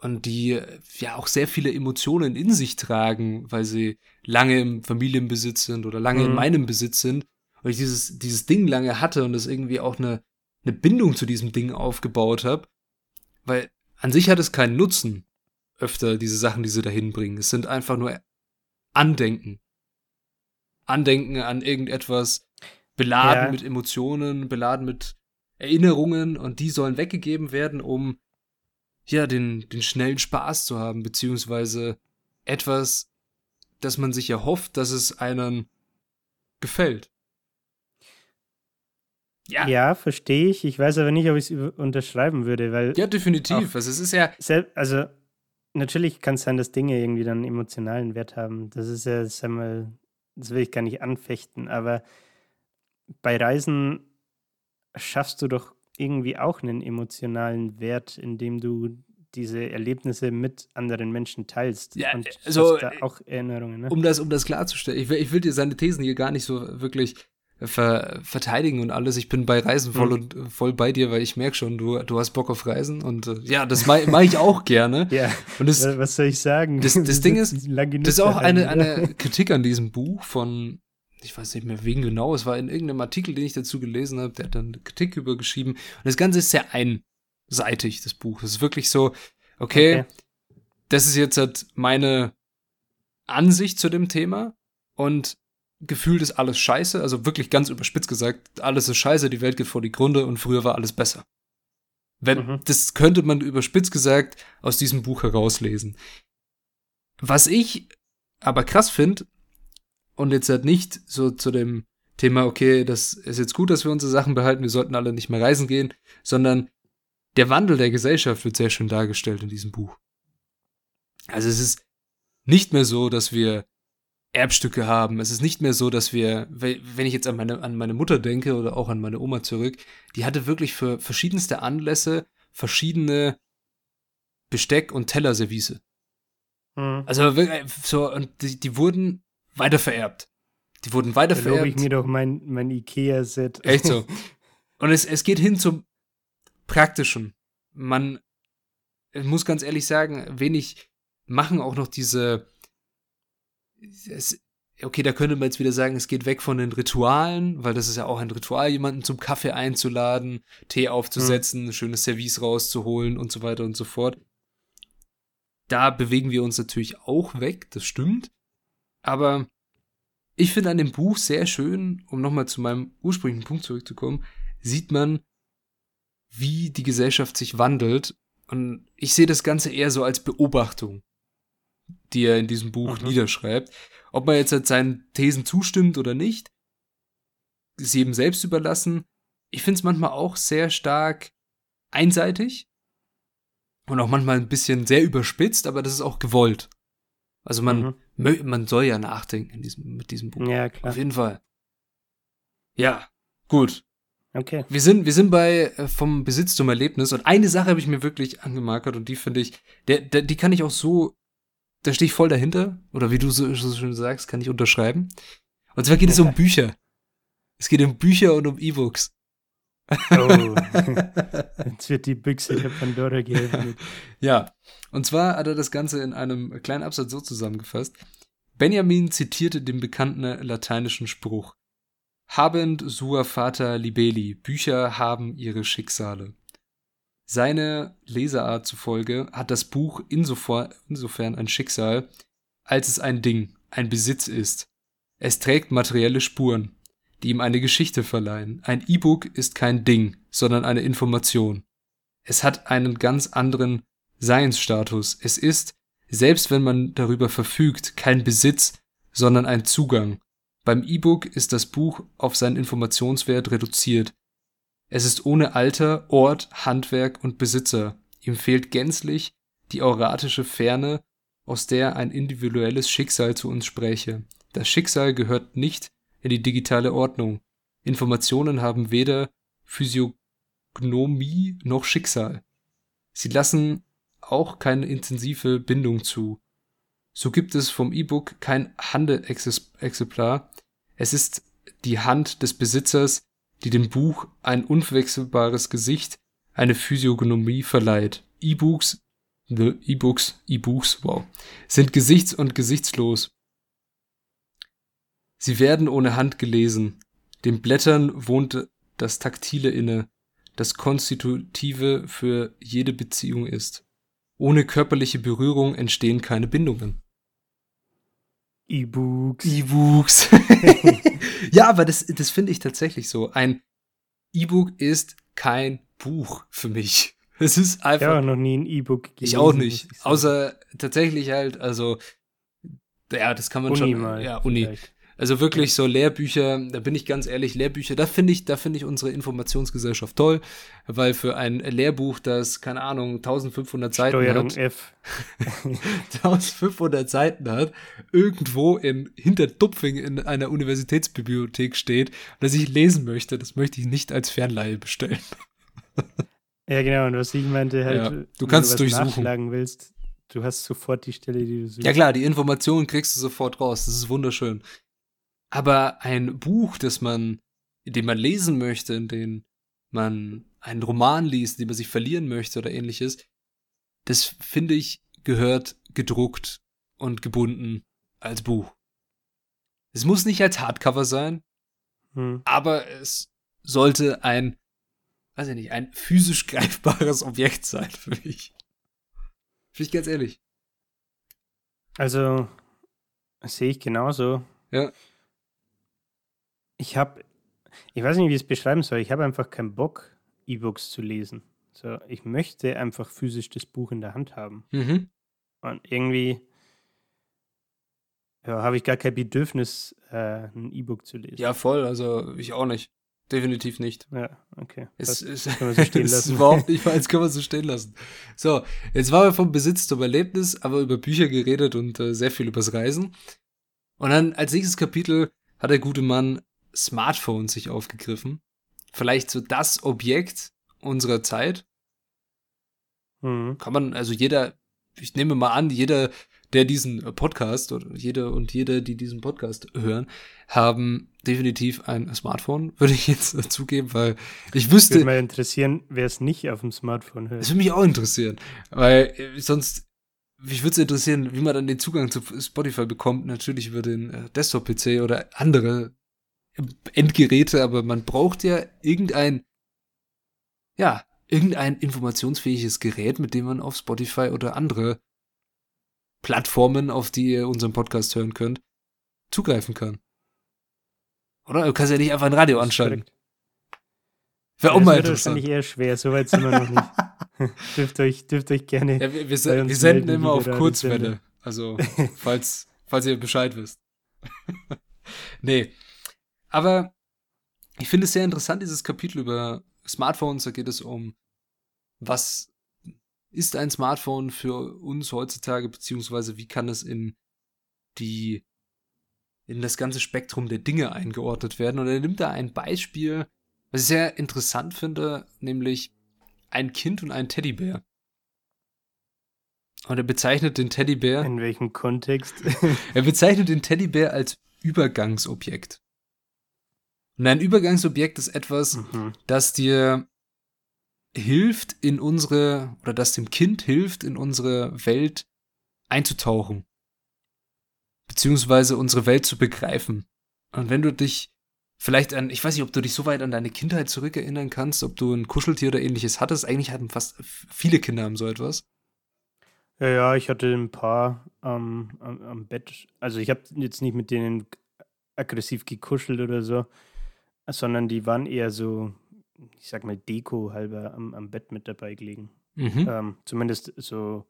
Und die ja auch sehr viele Emotionen in sich tragen, weil sie lange im Familienbesitz sind oder lange mhm. in meinem Besitz sind. Und ich dieses, dieses Ding lange hatte und das irgendwie auch eine, eine Bindung zu diesem Ding aufgebaut habe. Weil an sich hat es keinen Nutzen, öfter diese Sachen, die sie dahin bringen. Es sind einfach nur Andenken. Andenken an irgendetwas, beladen ja. mit Emotionen, beladen mit Erinnerungen und die sollen weggegeben werden, um ja den, den schnellen Spaß zu haben, beziehungsweise etwas, das man sich erhofft, dass es einem gefällt. Ja, ja verstehe ich. Ich weiß aber nicht, ob ich es unterschreiben würde, weil. Ja, definitiv. Also, es ist ja. Also, natürlich kann es sein, dass Dinge irgendwie dann emotionalen Wert haben. Das ist ja, sag mal, das will ich gar nicht anfechten, aber bei Reisen schaffst du doch irgendwie auch einen emotionalen Wert, indem du diese Erlebnisse mit anderen Menschen teilst. Ja, und also, da auch Erinnerungen. Ne? Um das, um das klarzustellen, ich will, ich will dir seine Thesen hier gar nicht so wirklich ver verteidigen und alles. Ich bin bei Reisen voll mhm. und voll bei dir, weil ich merke schon, du, du hast Bock auf Reisen und äh, ja, das mache mach ich auch gerne. ja. Und das, was soll ich sagen? Das, das Ding ist, das ist auch eine, eine Kritik an diesem Buch von ich weiß nicht mehr wegen genau, es war in irgendeinem Artikel, den ich dazu gelesen habe, der hat dann Kritik übergeschrieben. Und das Ganze ist sehr einseitig, das Buch. Es ist wirklich so, okay, okay, das ist jetzt halt meine Ansicht zu dem Thema und gefühlt ist alles scheiße, also wirklich ganz überspitzt gesagt, alles ist scheiße, die Welt geht vor die Gründe und früher war alles besser. Wenn, mhm. das könnte man überspitzt gesagt aus diesem Buch herauslesen. Was ich aber krass finde, und jetzt halt nicht so zu dem Thema, okay, das ist jetzt gut, dass wir unsere Sachen behalten, wir sollten alle nicht mehr reisen gehen, sondern der Wandel der Gesellschaft wird sehr schön dargestellt in diesem Buch. Also es ist nicht mehr so, dass wir Erbstücke haben. Es ist nicht mehr so, dass wir, wenn ich jetzt an meine, an meine Mutter denke oder auch an meine Oma zurück, die hatte wirklich für verschiedenste Anlässe verschiedene Besteck- und Tellerservice. Mhm. Also so, und die, die wurden weitervererbt. Die wurden weitervererbt. Da ich mir doch mein, mein Ikea-Set. Echt so. Und es, es geht hin zum Praktischen. Man muss ganz ehrlich sagen, wenig machen auch noch diese. Es, okay, da könnte man jetzt wieder sagen, es geht weg von den Ritualen, weil das ist ja auch ein Ritual, jemanden zum Kaffee einzuladen, Tee aufzusetzen, mhm. schönes Service rauszuholen und so weiter und so fort. Da bewegen wir uns natürlich auch weg, das stimmt. Aber ich finde an dem Buch sehr schön, um nochmal zu meinem ursprünglichen Punkt zurückzukommen, sieht man, wie die Gesellschaft sich wandelt. Und ich sehe das Ganze eher so als Beobachtung, die er in diesem Buch mhm. niederschreibt. Ob man jetzt seinen Thesen zustimmt oder nicht, ist jedem selbst überlassen. Ich finde es manchmal auch sehr stark einseitig und auch manchmal ein bisschen sehr überspitzt, aber das ist auch gewollt. Also man, mhm. Man soll ja nachdenken in diesem, mit diesem Buch. Ja, klar. Auf jeden Fall. Ja, gut. Okay. Wir sind, wir sind bei äh, vom Besitz zum Erlebnis und eine Sache habe ich mir wirklich angemarkert und die finde ich, der, der, die kann ich auch so, da stehe ich voll dahinter oder wie du so, so schön sagst, kann ich unterschreiben. Und zwar geht es um Bücher. Es geht um Bücher und um E-Books. Oh, jetzt wird die Büchse der Pandora geöffnet. Ja, und zwar hat er das Ganze in einem kleinen Absatz so zusammengefasst. Benjamin zitierte den bekannten lateinischen Spruch Habend sua fata libelli, Bücher haben ihre Schicksale. Seine Leseart zufolge hat das Buch insofern, insofern ein Schicksal, als es ein Ding, ein Besitz ist. Es trägt materielle Spuren, die ihm eine Geschichte verleihen. Ein E-Book ist kein Ding, sondern eine Information. Es hat einen ganz anderen Seinsstatus. Es ist, selbst wenn man darüber verfügt, kein Besitz, sondern ein Zugang. Beim E-Book ist das Buch auf seinen Informationswert reduziert. Es ist ohne Alter, Ort, Handwerk und Besitzer. Ihm fehlt gänzlich die auratische Ferne, aus der ein individuelles Schicksal zu uns spräche. Das Schicksal gehört nicht in die digitale Ordnung. Informationen haben weder Physiognomie noch Schicksal. Sie lassen auch keine intensive Bindung zu. So gibt es vom E-Book kein Handelexemplar. Es ist die Hand des Besitzers, die dem Buch ein unverwechselbares Gesicht, eine Physiognomie verleiht. E-Books, E-Books, E-Books, wow, sind gesichts- und gesichtslos. Sie werden ohne Hand gelesen. Den Blättern wohnt das Taktile inne, das Konstitutive für jede Beziehung ist. Ohne körperliche Berührung entstehen keine Bindungen. E-Books. E-Books. ja, aber das, das finde ich tatsächlich so. Ein E-Book ist kein Buch für mich. Es ist einfach. Ich habe noch nie ein E-Book gelesen. Ich auch nicht. Ich Außer tatsächlich halt, also, ja, das kann man Uni schon. Mal ja, Uni. Vielleicht. Also wirklich so Lehrbücher, da bin ich ganz ehrlich, Lehrbücher, da finde ich, da finde ich unsere Informationsgesellschaft toll, weil für ein Lehrbuch, das, keine Ahnung, 1500 Seiten Steuerung hat, F. 1500 Seiten hat, irgendwo in Hinterdupfing in einer Universitätsbibliothek steht, dass ich lesen möchte, das möchte ich nicht als Fernleihe bestellen. Ja, genau, und was ich meinte, halt, ja, du kannst wenn du was nachschlagen willst, du hast sofort die Stelle, die du suchst. Ja klar, die Informationen kriegst du sofort raus, das ist wunderschön. Aber ein Buch, das man, in dem man lesen möchte, in dem man einen Roman liest, in dem man sich verlieren möchte oder ähnliches, das finde ich gehört gedruckt und gebunden als Buch. Es muss nicht als Hardcover sein, hm. aber es sollte ein, weiß ich nicht, ein physisch greifbares Objekt sein für mich. Finde ich ganz ehrlich. Also, sehe ich genauso. Ja ich habe, ich weiß nicht, wie ich es beschreiben soll, ich habe einfach keinen Bock, E-Books zu lesen. So, ich möchte einfach physisch das Buch in der Hand haben. Mhm. Und irgendwie ja, habe ich gar kein Bedürfnis, äh, ein E-Book zu lesen. Ja, voll, also ich auch nicht. Definitiv nicht. Ja, okay. Es, es, können wir so stehen lassen. überhaupt nicht falsch, können wir so stehen lassen. So, jetzt waren wir vom Besitz zum Erlebnis, aber über Bücher geredet und äh, sehr viel übers Reisen. Und dann als nächstes Kapitel hat der gute Mann Smartphones sich aufgegriffen. Vielleicht so das Objekt unserer Zeit. Mhm. Kann man, also jeder, ich nehme mal an, jeder, der diesen Podcast oder jeder und jede, die diesen Podcast hören, haben definitiv ein Smartphone, würde ich jetzt zugeben, weil ich wüsste. Würde mich interessieren, wer es nicht auf dem Smartphone hört. Das würde mich auch interessieren, weil äh, sonst, mich würde es interessieren, wie man dann den Zugang zu Spotify bekommt, natürlich über den äh, Desktop-PC oder andere Endgeräte, aber man braucht ja irgendein, ja, irgendein informationsfähiges Gerät, mit dem man auf Spotify oder andere Plattformen, auf die ihr unseren Podcast hören könnt, zugreifen kann. Oder? Du kannst ja nicht einfach ein Radio anschalten. Wäre auch mal interessant. Das ist eher schwer, soweit sind wir noch nicht. dürft, euch, dürft euch gerne. Ja, wir, wir, wir senden immer auf Kurzwelle. Also, falls, falls ihr Bescheid wisst. nee, aber ich finde es sehr interessant, dieses Kapitel über Smartphones. Da geht es um, was ist ein Smartphone für uns heutzutage, beziehungsweise wie kann es in die, in das ganze Spektrum der Dinge eingeordnet werden. Und er nimmt da ein Beispiel, was ich sehr interessant finde, nämlich ein Kind und ein Teddybär. Und er bezeichnet den Teddybär. In welchem Kontext? er bezeichnet den Teddybär als Übergangsobjekt. Und ein Übergangsobjekt ist etwas, mhm. das dir hilft, in unsere, oder das dem Kind hilft, in unsere Welt einzutauchen. Beziehungsweise unsere Welt zu begreifen. Und wenn du dich vielleicht an, ich weiß nicht, ob du dich so weit an deine Kindheit zurückerinnern kannst, ob du ein Kuscheltier oder ähnliches hattest. Eigentlich hatten fast viele Kinder haben so etwas. Ja, ja, ich hatte ein paar ähm, am, am Bett. Also ich habe jetzt nicht mit denen aggressiv gekuschelt oder so, sondern die waren eher so, ich sag mal, Deko halber am, am Bett mit dabei gelegen. Mhm. Ähm, zumindest so,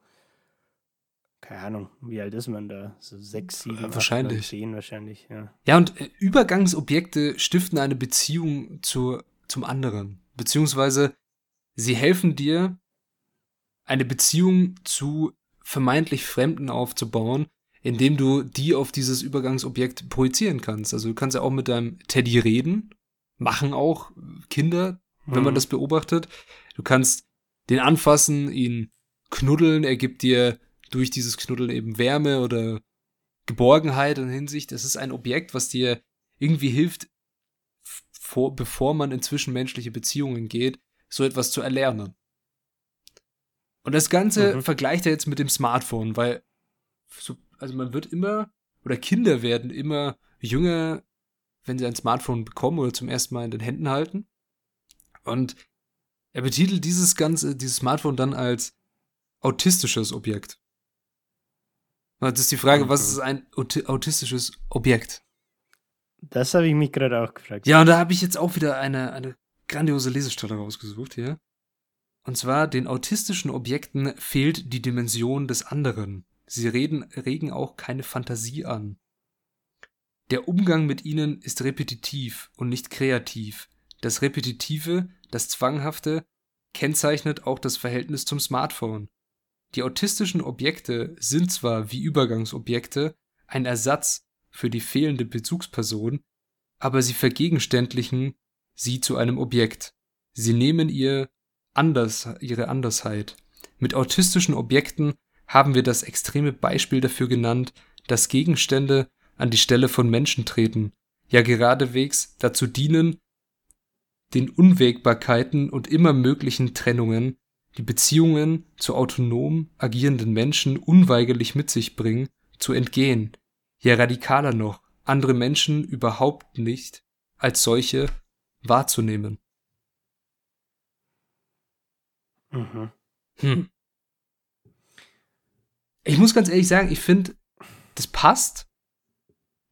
keine Ahnung, wie alt ist man da? So sechs, sieben, wahrscheinlich. Acht, zehn wahrscheinlich, ja. Ja, und äh, Übergangsobjekte stiften eine Beziehung zu, zum anderen. Beziehungsweise sie helfen dir, eine Beziehung zu vermeintlich Fremden aufzubauen, indem du die auf dieses Übergangsobjekt projizieren kannst. Also du kannst ja auch mit deinem Teddy reden, machen auch Kinder, wenn mhm. man das beobachtet. Du kannst den anfassen, ihn knuddeln, er gibt dir durch dieses Knuddeln eben Wärme oder Geborgenheit in Hinsicht. Es ist ein Objekt, was dir irgendwie hilft, vor, bevor man in zwischenmenschliche Beziehungen geht, so etwas zu erlernen. Und das Ganze mhm. vergleicht er jetzt mit dem Smartphone, weil so, also man wird immer, oder Kinder werden immer jünger, wenn sie ein Smartphone bekommen oder zum ersten Mal in den Händen halten. Und er betitelt dieses ganze, dieses Smartphone dann als autistisches Objekt. Das ist die Frage, mhm. was ist ein autistisches Objekt? Das habe ich mich gerade auch gefragt. Ja, und da habe ich jetzt auch wieder eine, eine grandiose Lesestelle rausgesucht hier. Und zwar, den autistischen Objekten fehlt die Dimension des anderen. Sie reden, regen auch keine Fantasie an. Der Umgang mit ihnen ist repetitiv und nicht kreativ. Das Repetitive, das Zwanghafte, kennzeichnet auch das Verhältnis zum Smartphone. Die autistischen Objekte sind zwar wie Übergangsobjekte ein Ersatz für die fehlende Bezugsperson, aber sie vergegenständlichen sie zu einem Objekt. Sie nehmen ihr anders, ihre Andersheit. Mit autistischen Objekten haben wir das extreme Beispiel dafür genannt, dass Gegenstände an die Stelle von Menschen treten, ja geradewegs dazu dienen, den Unwägbarkeiten und immer möglichen Trennungen, die Beziehungen zu autonom agierenden Menschen unweigerlich mit sich bringen, zu entgehen, ja radikaler noch, andere Menschen überhaupt nicht als solche wahrzunehmen. Mhm. Hm. Ich muss ganz ehrlich sagen, ich finde, das passt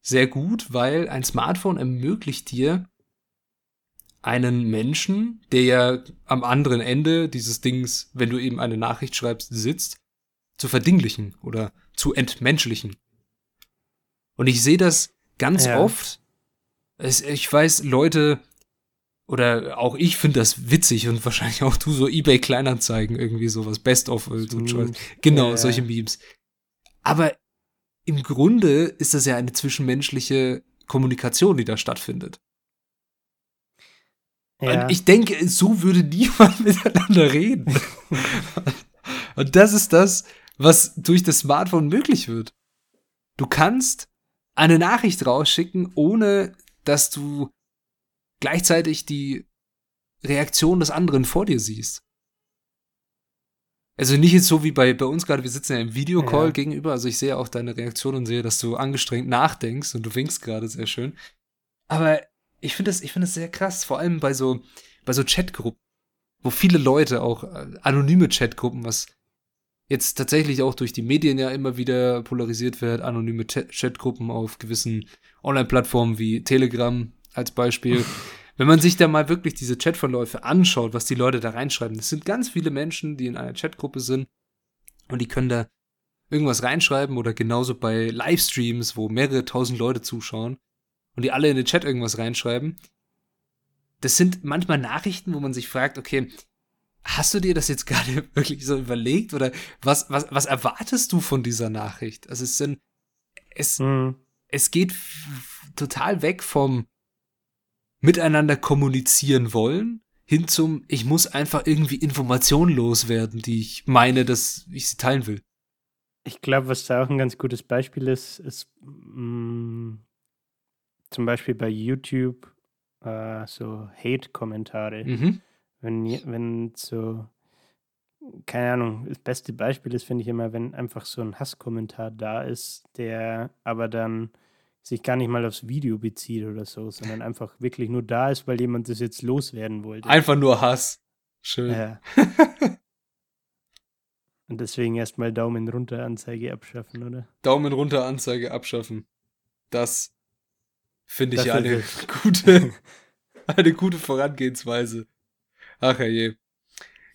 sehr gut, weil ein Smartphone ermöglicht dir, einen Menschen, der ja am anderen Ende dieses Dings, wenn du eben eine Nachricht schreibst, sitzt, zu verdinglichen oder zu entmenschlichen. Und ich sehe das ganz ja. oft. Es, ich weiß, Leute oder auch ich finde das witzig und wahrscheinlich auch du so eBay Kleinanzeigen irgendwie sowas Best of so genau ja. solche Memes. Aber im Grunde ist das ja eine zwischenmenschliche Kommunikation, die da stattfindet. Ja. Und ich denke, so würde niemand miteinander reden. und das ist das, was durch das Smartphone möglich wird. Du kannst eine Nachricht rausschicken, ohne dass du gleichzeitig die Reaktion des anderen vor dir siehst. Also nicht jetzt so wie bei, bei uns gerade, wir sitzen ja im Videocall ja. gegenüber, also ich sehe auch deine Reaktion und sehe, dass du angestrengt nachdenkst und du winkst gerade sehr schön. Aber ich finde das, ich finde das sehr krass, vor allem bei so, bei so Chatgruppen, wo viele Leute auch äh, anonyme Chatgruppen, was jetzt tatsächlich auch durch die Medien ja immer wieder polarisiert wird, anonyme Chatgruppen auf gewissen Online-Plattformen wie Telegram als Beispiel. Wenn man sich da mal wirklich diese Chatverläufe anschaut, was die Leute da reinschreiben, das sind ganz viele Menschen, die in einer Chatgruppe sind und die können da irgendwas reinschreiben oder genauso bei Livestreams, wo mehrere tausend Leute zuschauen und die alle in den Chat irgendwas reinschreiben. Das sind manchmal Nachrichten, wo man sich fragt, okay, hast du dir das jetzt gerade wirklich so überlegt oder was, was, was erwartest du von dieser Nachricht? Also es sind, es, mhm. es geht total weg vom miteinander kommunizieren wollen hin zum, ich muss einfach irgendwie Informationen loswerden, die ich meine, dass ich sie teilen will. Ich glaube, was da auch ein ganz gutes Beispiel ist, ist mh, mm, zum Beispiel bei YouTube äh, so Hate-Kommentare. Mhm. Wenn, wenn so, keine Ahnung, das beste Beispiel ist, finde ich immer, wenn einfach so ein Hasskommentar da ist, der aber dann sich gar nicht mal aufs Video bezieht oder so, sondern einfach wirklich nur da ist, weil jemand das jetzt loswerden wollte. Einfach nur Hass. Schön. Ja. Und deswegen erstmal Daumen runter Anzeige abschaffen, oder? Daumen runter Anzeige abschaffen. Das finde ich das eine gute, eine gute Vorangehensweise. Ach je.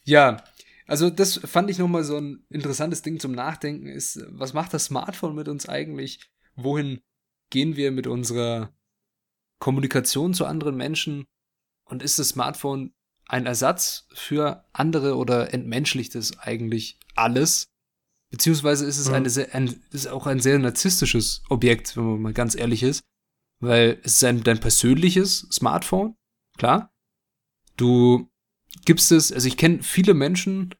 Ja, also das fand ich nochmal so ein interessantes Ding zum Nachdenken ist, was macht das Smartphone mit uns eigentlich? Wohin gehen wir mit unserer Kommunikation zu anderen Menschen? Und ist das Smartphone ein Ersatz für andere oder entmenschlicht es eigentlich alles? Beziehungsweise ist es mhm. eine sehr, ein, ist auch ein sehr narzisstisches Objekt, wenn man mal ganz ehrlich ist. Weil es ist ein, dein persönliches Smartphone, klar. Du gibst es, also ich kenne viele Menschen,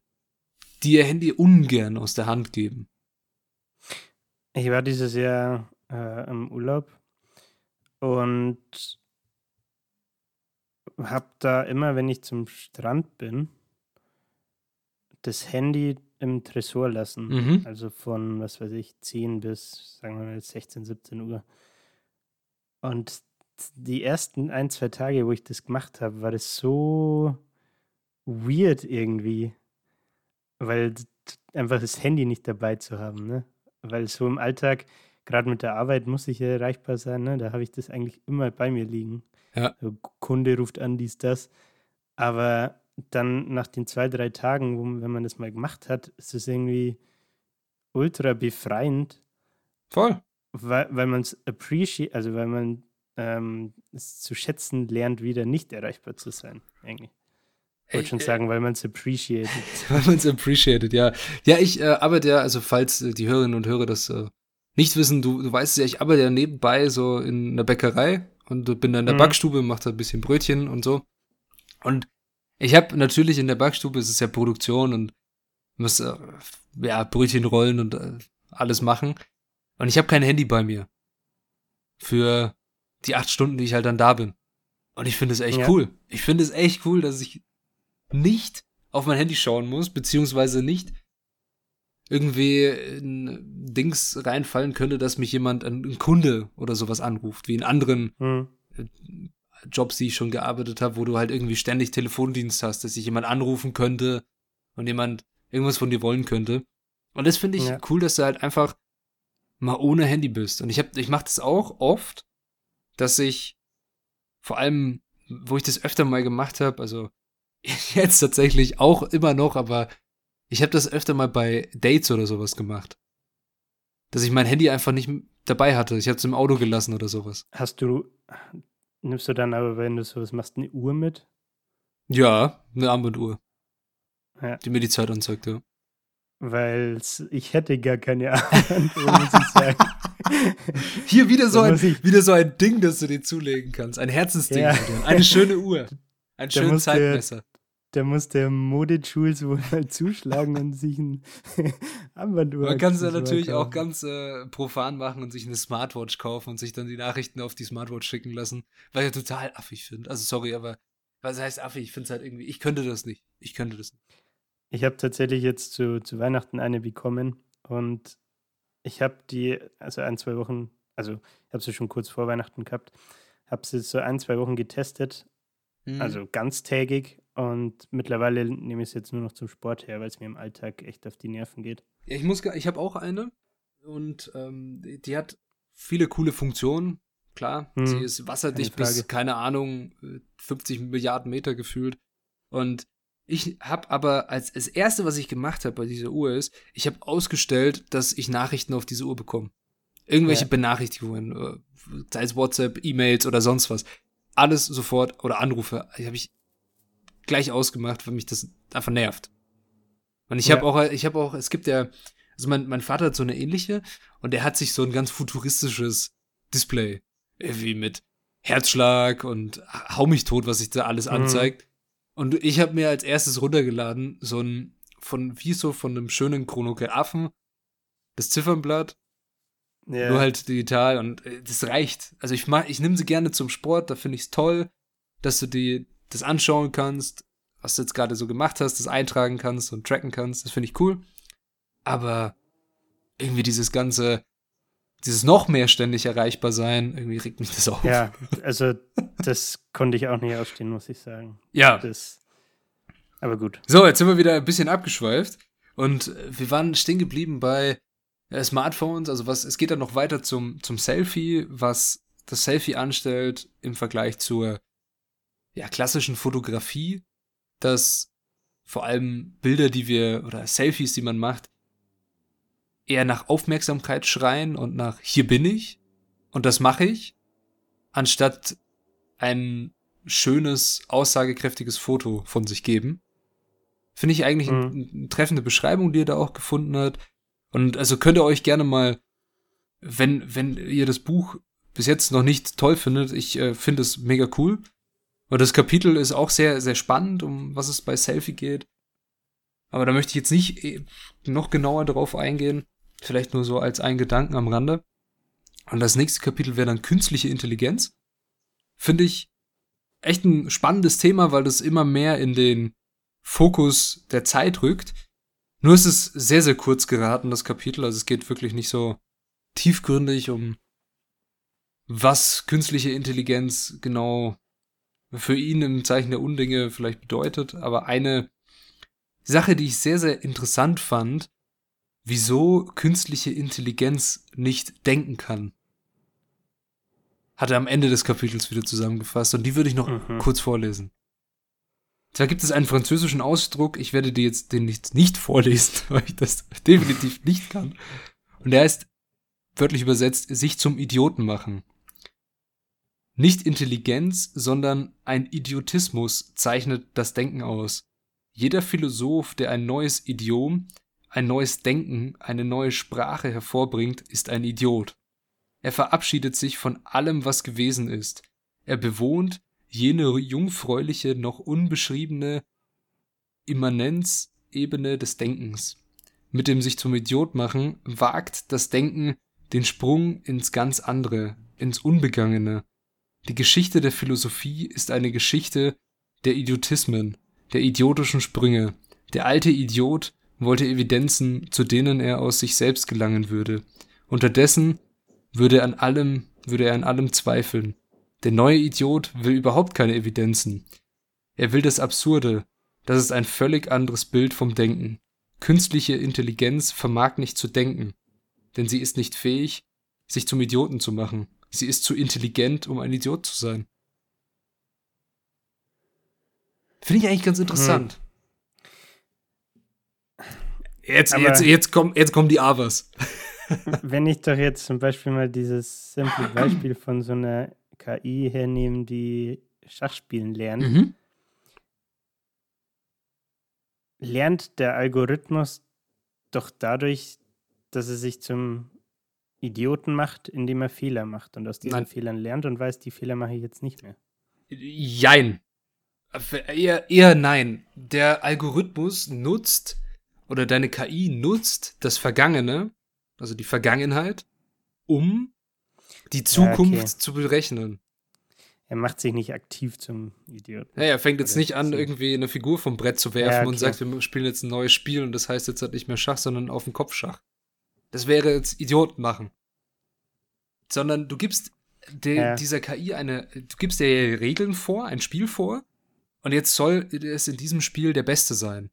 die ihr Handy ungern aus der Hand geben. Ich war dieses Jahr äh, im Urlaub und habe da immer, wenn ich zum Strand bin, das Handy im Tresor lassen. Mhm. Also von, was weiß ich, 10 bis, sagen wir mal, 16, 17 Uhr. Und die ersten ein, zwei Tage, wo ich das gemacht habe, war das so weird irgendwie. Weil einfach das Handy nicht dabei zu haben, ne? Weil so im Alltag, gerade mit der Arbeit muss ich ja erreichbar sein, ne? Da habe ich das eigentlich immer bei mir liegen. Ja. So, Kunde ruft an, dies, das. Aber dann nach den zwei, drei Tagen, wo, wenn man das mal gemacht hat, ist es irgendwie ultra befreiend. Voll. Weil, weil man es appreciate, also weil man ähm, es zu schätzen lernt, wieder nicht erreichbar zu sein, eigentlich. Ich wollte schon sagen, weil man es appreciated. weil man es appreciated, ja. Ja, ich äh, arbeite ja, also falls äh, die Hörerinnen und Hörer das äh, nicht wissen, du, du weißt ja, ich arbeite ja nebenbei so in einer Bäckerei und bin da in der mhm. Backstube, mache da ein bisschen Brötchen und so. Und ich habe natürlich in der Backstube, es ist ja Produktion und muss äh, ja Brötchen rollen und äh, alles machen. Und ich habe kein Handy bei mir. Für die acht Stunden, die ich halt dann da bin. Und ich finde es echt ja. cool. Ich finde es echt cool, dass ich nicht auf mein Handy schauen muss, beziehungsweise nicht irgendwie in Dings reinfallen könnte, dass mich jemand, ein, Kunde oder sowas anruft, wie in anderen hm. Jobs, die ich schon gearbeitet habe, wo du halt irgendwie ständig Telefondienst hast, dass sich jemand anrufen könnte und jemand irgendwas von dir wollen könnte. Und das finde ich ja. cool, dass du halt einfach mal ohne Handy bist. Und ich hab, ich mache das auch oft, dass ich vor allem, wo ich das öfter mal gemacht habe, also jetzt tatsächlich auch immer noch, aber ich habe das öfter mal bei Dates oder sowas gemacht. Dass ich mein Handy einfach nicht dabei hatte. Ich habe es im Auto gelassen oder sowas. Hast du, nimmst du dann aber, wenn du sowas machst, eine Uhr mit? Ja, eine Armbanduhr. Ja. Die mir die Zeit anzeigt, ja. Weil ich hätte gar keine Armbanduhr, muss ich sagen. Hier wieder so, ein, wieder so ein Ding, das du dir zulegen kannst. Ein Herzensding. Ja. Eine schöne Uhr. Ein schönes Zeitmesser da muss der Mode-Jules wohl mal zuschlagen und sich ein Armbanduhr. Man kann es ja natürlich kaufen. auch ganz äh, profan machen und sich eine Smartwatch kaufen und sich dann die Nachrichten auf die Smartwatch schicken lassen, weil ich total affig finde. Also sorry, aber was heißt affig? Ich finde es halt irgendwie, ich könnte das nicht. Ich könnte das nicht. Ich habe tatsächlich jetzt zu, zu Weihnachten eine bekommen und ich habe die, also ein, zwei Wochen, also ich habe sie schon kurz vor Weihnachten gehabt, habe sie so ein, zwei Wochen getestet, mhm. also ganztägig und mittlerweile nehme ich es jetzt nur noch zum Sport her, weil es mir im Alltag echt auf die Nerven geht. Ja, ich muss, ich habe auch eine und ähm, die hat viele coole Funktionen. Klar, hm, sie ist wasserdicht bis, keine Ahnung, 50 Milliarden Meter gefühlt. Und ich habe aber als das erste, was ich gemacht habe bei dieser Uhr ist, ich habe ausgestellt, dass ich Nachrichten auf diese Uhr bekomme. Irgendwelche ja. Benachrichtigungen, äh, sei es WhatsApp, E-Mails oder sonst was. Alles sofort oder Anrufe, habe ich gleich ausgemacht, weil mich das einfach nervt. Und ich ja. habe auch, ich habe auch, es gibt ja, also mein, mein Vater hat so eine ähnliche und er hat sich so ein ganz futuristisches Display, irgendwie mit Herzschlag und hau mich tot, was sich da alles mhm. anzeigt. Und ich habe mir als erstes runtergeladen, so ein, von, wie so von einem schönen Chronographen, das Ziffernblatt, yeah. nur halt digital und äh, das reicht. Also ich mach, ich nehme sie gerne zum Sport, da finde ich es toll. dass du dir das anschauen kannst, was du jetzt gerade so gemacht hast, das eintragen kannst und tracken kannst. Das finde ich cool. Aber irgendwie dieses ganze, dieses noch mehr ständig erreichbar sein, irgendwie regt mich das auf. Ja, also das konnte ich auch nicht ausstehen, muss ich sagen. Ja. Das, aber gut. So, jetzt sind wir wieder ein bisschen abgeschweift und wir waren stehen geblieben bei äh, Smartphones. Also was, es geht dann noch weiter zum, zum Selfie, was das Selfie anstellt im Vergleich zur ja, klassischen Fotografie, dass vor allem Bilder, die wir oder Selfies, die man macht, eher nach Aufmerksamkeit schreien und nach hier bin ich und das mache ich, anstatt ein schönes, aussagekräftiges Foto von sich geben. Finde ich eigentlich mhm. eine, treffende Beschreibung, die er da auch gefunden hat. Und also könnt ihr euch gerne mal, wenn, wenn ihr das Buch bis jetzt noch nicht toll findet, ich äh, finde es mega cool. Und das Kapitel ist auch sehr, sehr spannend, um was es bei Selfie geht. Aber da möchte ich jetzt nicht äh, noch genauer darauf eingehen. Vielleicht nur so als ein Gedanken am Rande. Und das nächste Kapitel wäre dann künstliche Intelligenz. Finde ich echt ein spannendes Thema, weil das immer mehr in den Fokus der Zeit rückt. Nur ist es sehr, sehr kurz geraten, das Kapitel. Also es geht wirklich nicht so tiefgründig um, was künstliche Intelligenz genau für ihn im Zeichen der Undinge vielleicht bedeutet. Aber eine Sache, die ich sehr, sehr interessant fand, wieso künstliche Intelligenz nicht denken kann. Hat er am Ende des Kapitels wieder zusammengefasst und die würde ich noch mhm. kurz vorlesen. Zwar gibt es einen französischen Ausdruck, ich werde dir jetzt den nicht, nicht vorlesen, weil ich das definitiv nicht kann. Und der heißt, wörtlich übersetzt, sich zum Idioten machen. Nicht Intelligenz, sondern ein Idiotismus zeichnet das Denken aus. Jeder Philosoph, der ein neues Idiom, ein neues Denken, eine neue Sprache hervorbringt, ist ein Idiot. Er verabschiedet sich von allem, was gewesen ist. Er bewohnt jene jungfräuliche, noch unbeschriebene Immanenzebene des Denkens. Mit dem sich zum Idiot machen, wagt das Denken den Sprung ins ganz andere, ins Unbegangene. Die Geschichte der Philosophie ist eine Geschichte der Idiotismen, der idiotischen Sprünge. Der alte Idiot wollte Evidenzen, zu denen er aus sich selbst gelangen würde. Unterdessen würde er an allem, würde er an allem zweifeln. Der neue Idiot will überhaupt keine Evidenzen. Er will das Absurde. Das ist ein völlig anderes Bild vom Denken. Künstliche Intelligenz vermag nicht zu denken, denn sie ist nicht fähig, sich zum Idioten zu machen. Sie ist zu intelligent, um ein Idiot zu sein. Finde ich eigentlich ganz interessant. Hm. Jetzt, jetzt, jetzt, kommen, jetzt kommen die Avers. wenn ich doch jetzt zum Beispiel mal dieses simple Beispiel von so einer KI hernehme, die Schachspielen lernt, mhm. lernt der Algorithmus doch dadurch, dass er sich zum Idioten macht, indem er Fehler macht und aus diesen Nein. Fehlern lernt und weiß, die Fehler mache ich jetzt nicht mehr. Jein. Eher, eher nein. Der Algorithmus nutzt oder deine KI nutzt das Vergangene, also die Vergangenheit, um die Zukunft ja, okay. zu berechnen. Er macht sich nicht aktiv zum Idioten. Ja, er fängt jetzt nicht an, irgendwie eine Figur vom Brett zu werfen ja, okay. und sagt, wir spielen jetzt ein neues Spiel und das heißt jetzt halt nicht mehr Schach, sondern auf dem Kopf Schach. Das wäre jetzt Idioten machen. Sondern du gibst der, ja. dieser KI eine, du gibst dir Regeln vor, ein Spiel vor, und jetzt soll es in diesem Spiel der Beste sein.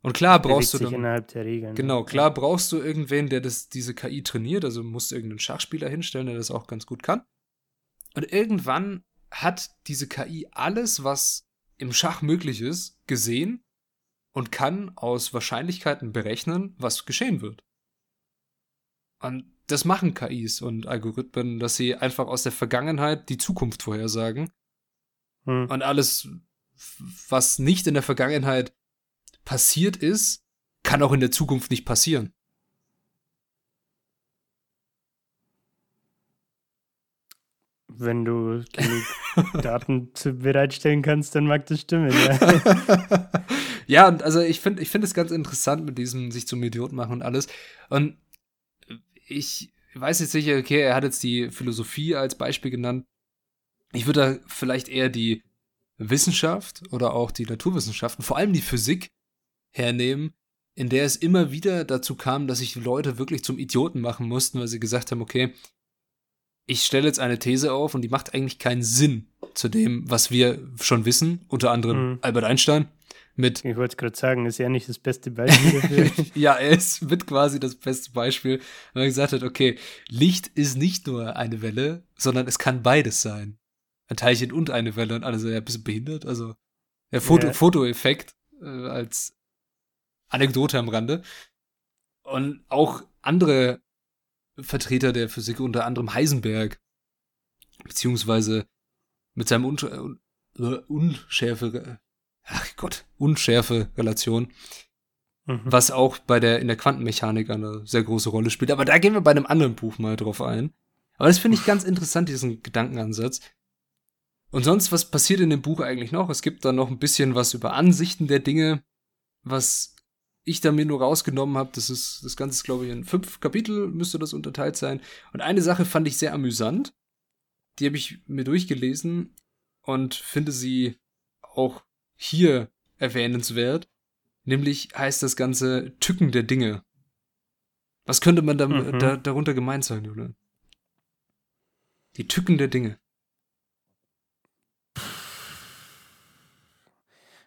Und klar brauchst du dann, innerhalb der Regeln. Genau, klar brauchst du irgendwen, der das, diese KI trainiert, also musst du irgendeinen Schachspieler hinstellen, der das auch ganz gut kann. Und irgendwann hat diese KI alles, was im Schach möglich ist, gesehen und kann aus Wahrscheinlichkeiten berechnen, was geschehen wird. Und das machen KIs und Algorithmen, dass sie einfach aus der Vergangenheit die Zukunft vorhersagen. Hm. Und alles, was nicht in der Vergangenheit passiert ist, kann auch in der Zukunft nicht passieren. Wenn du genug Daten bereitstellen kannst, dann mag das stimmen, ja. ja, und also ich finde ich finde es ganz interessant mit diesem sich zum Idiot machen und alles. Und ich weiß jetzt sicher, okay, er hat jetzt die Philosophie als Beispiel genannt. Ich würde da vielleicht eher die Wissenschaft oder auch die Naturwissenschaften, vor allem die Physik, hernehmen, in der es immer wieder dazu kam, dass sich Leute wirklich zum Idioten machen mussten, weil sie gesagt haben, okay, ich stelle jetzt eine These auf und die macht eigentlich keinen Sinn zu dem, was wir schon wissen, unter anderem mhm. Albert Einstein. Mit ich wollte es gerade sagen, ist ja nicht das beste Beispiel dafür. ja, er ist mit quasi das beste Beispiel, weil er gesagt hat, okay, Licht ist nicht nur eine Welle, sondern es kann beides sein. Ein Teilchen und eine Welle und alles, ja, ein bisschen behindert. Also der Foto, ja. Fotoeffekt äh, als Anekdote am Rande. Und auch andere Vertreter der Physik, unter anderem Heisenberg, beziehungsweise mit seinem Un äh, Unschärfe, ach Gott, unschärfe Relation, mhm. was auch bei der, in der Quantenmechanik eine sehr große Rolle spielt. Aber da gehen wir bei einem anderen Buch mal drauf ein. Aber das finde ich ganz interessant, diesen Gedankenansatz. Und sonst, was passiert in dem Buch eigentlich noch? Es gibt da noch ein bisschen was über Ansichten der Dinge, was ich da mir nur rausgenommen habe. Das ist, das Ganze ist, glaube ich, in fünf Kapitel müsste das unterteilt sein. Und eine Sache fand ich sehr amüsant. Die habe ich mir durchgelesen und finde sie auch hier erwähnenswert. Nämlich heißt das Ganze Tücken der Dinge. Was könnte man da, mhm. da, darunter gemeint sein, Julian? Die Tücken der Dinge.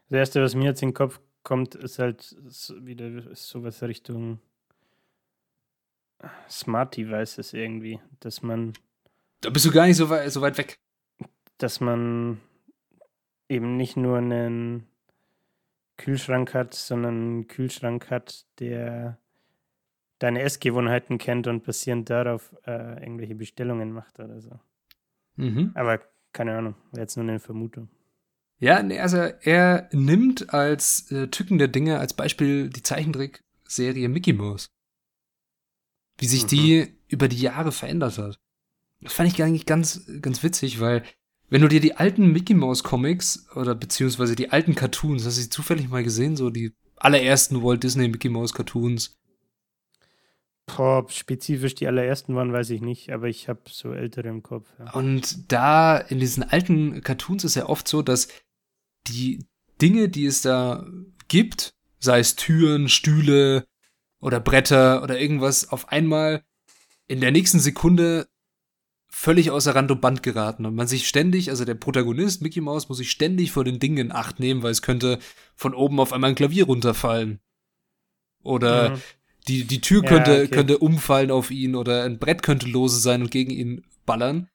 Das erste, was mir jetzt in den Kopf kommt, ist halt wieder sowas Richtung Smart Devices irgendwie, dass man. Da bist du gar nicht so weit, so weit weg. Dass man eben nicht nur einen Kühlschrank hat, sondern einen Kühlschrank hat, der deine Essgewohnheiten kennt und basierend darauf äh, irgendwelche Bestellungen macht oder so. Mhm. Aber keine Ahnung, wäre jetzt nur eine Vermutung. Ja, nee, also er nimmt als äh, Tücken der Dinge als Beispiel die Zeichentrickserie Mickey Mouse. Wie sich mhm. die über die Jahre verändert hat. Das fand ich eigentlich ganz, ganz witzig, weil wenn du dir die alten Mickey Mouse Comics oder beziehungsweise die alten Cartoons, hast du sie zufällig mal gesehen, so die allerersten Walt Disney Mickey Mouse Cartoons? Boah, spezifisch die allerersten waren, weiß ich nicht, aber ich habe so ältere im Kopf. Ja. Und da in diesen alten Cartoons ist ja oft so, dass die Dinge, die es da gibt, sei es Türen, Stühle oder Bretter oder irgendwas, auf einmal in der nächsten Sekunde völlig außer Rand und Band geraten und man sich ständig, also der Protagonist Mickey Mouse muss sich ständig vor den Dingen in Acht nehmen, weil es könnte von oben auf einmal ein Klavier runterfallen. Oder mhm. die, die Tür könnte, ja, okay. könnte umfallen auf ihn oder ein Brett könnte lose sein und gegen ihn ballern.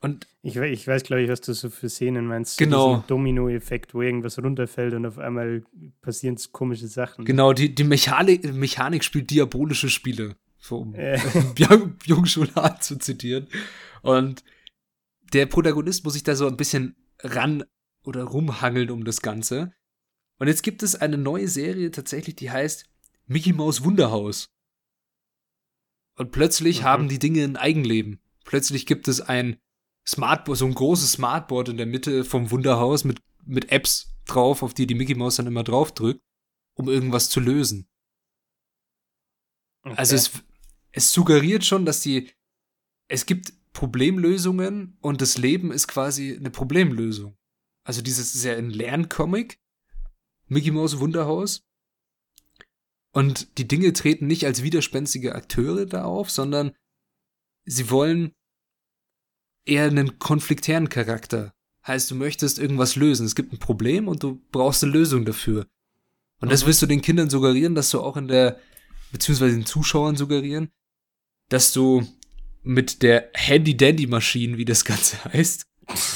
Und ich, ich weiß, glaube ich, was du so für Szenen meinst. Genau. Domino-Effekt, wo irgendwas runterfällt und auf einmal passieren komische Sachen. Genau, die, die Mechanik, Mechanik spielt diabolische Spiele, um äh. Jungschulart zu zitieren. Und der Protagonist muss sich da so ein bisschen ran oder rumhangeln um das Ganze. Und jetzt gibt es eine neue Serie tatsächlich, die heißt Mickey Mouse Wunderhaus. Und plötzlich mhm. haben die Dinge ein Eigenleben. Plötzlich gibt es ein Smartboard, so ein großes Smartboard in der Mitte vom Wunderhaus mit, mit Apps drauf, auf die die Mickey Mouse dann immer drauf drückt, um irgendwas zu lösen. Okay. Also es, es suggeriert schon, dass die, es gibt Problemlösungen und das Leben ist quasi eine Problemlösung. Also dieses ist ja ein Lerncomic, Mickey Mouse Wunderhaus. Und die Dinge treten nicht als widerspenstige Akteure da auf, sondern sie wollen eher einen konfliktären Charakter. Heißt, du möchtest irgendwas lösen. Es gibt ein Problem und du brauchst eine Lösung dafür. Und mhm. das willst du den Kindern suggerieren, dass du auch in der, beziehungsweise den Zuschauern suggerieren, dass du mit der Handy-Dandy-Maschine, wie das Ganze heißt,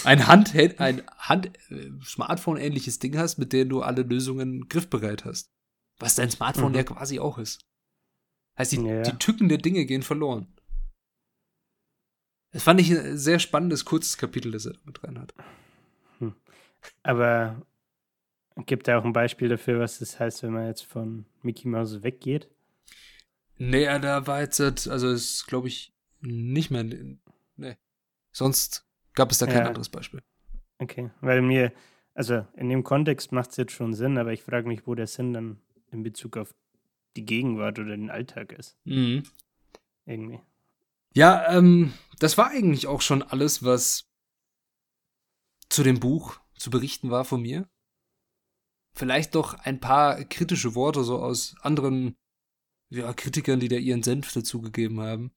ein Hand, ein Hand, äh, Smartphone-ähnliches Ding hast, mit dem du alle Lösungen griffbereit hast. Was dein Smartphone mhm. ja quasi auch ist. Heißt, die, ja. die Tücken der Dinge gehen verloren. Das fand ich ein sehr spannendes, kurzes Kapitel, das er mit rein hat. Hm. Aber gibt er auch ein Beispiel dafür, was das heißt, wenn man jetzt von Mickey Mouse weggeht? Nee, da war jetzt, also ist, glaube ich, nicht mehr. Nee. Sonst gab es da kein ja. anderes Beispiel. Okay, weil mir, also in dem Kontext macht es jetzt schon Sinn, aber ich frage mich, wo der Sinn dann in Bezug auf die Gegenwart oder den Alltag ist. Mhm. Irgendwie. Ja, ähm, das war eigentlich auch schon alles, was zu dem Buch zu berichten war von mir. Vielleicht doch ein paar kritische Worte so aus anderen ja, Kritikern, die da ihren Senf dazugegeben haben.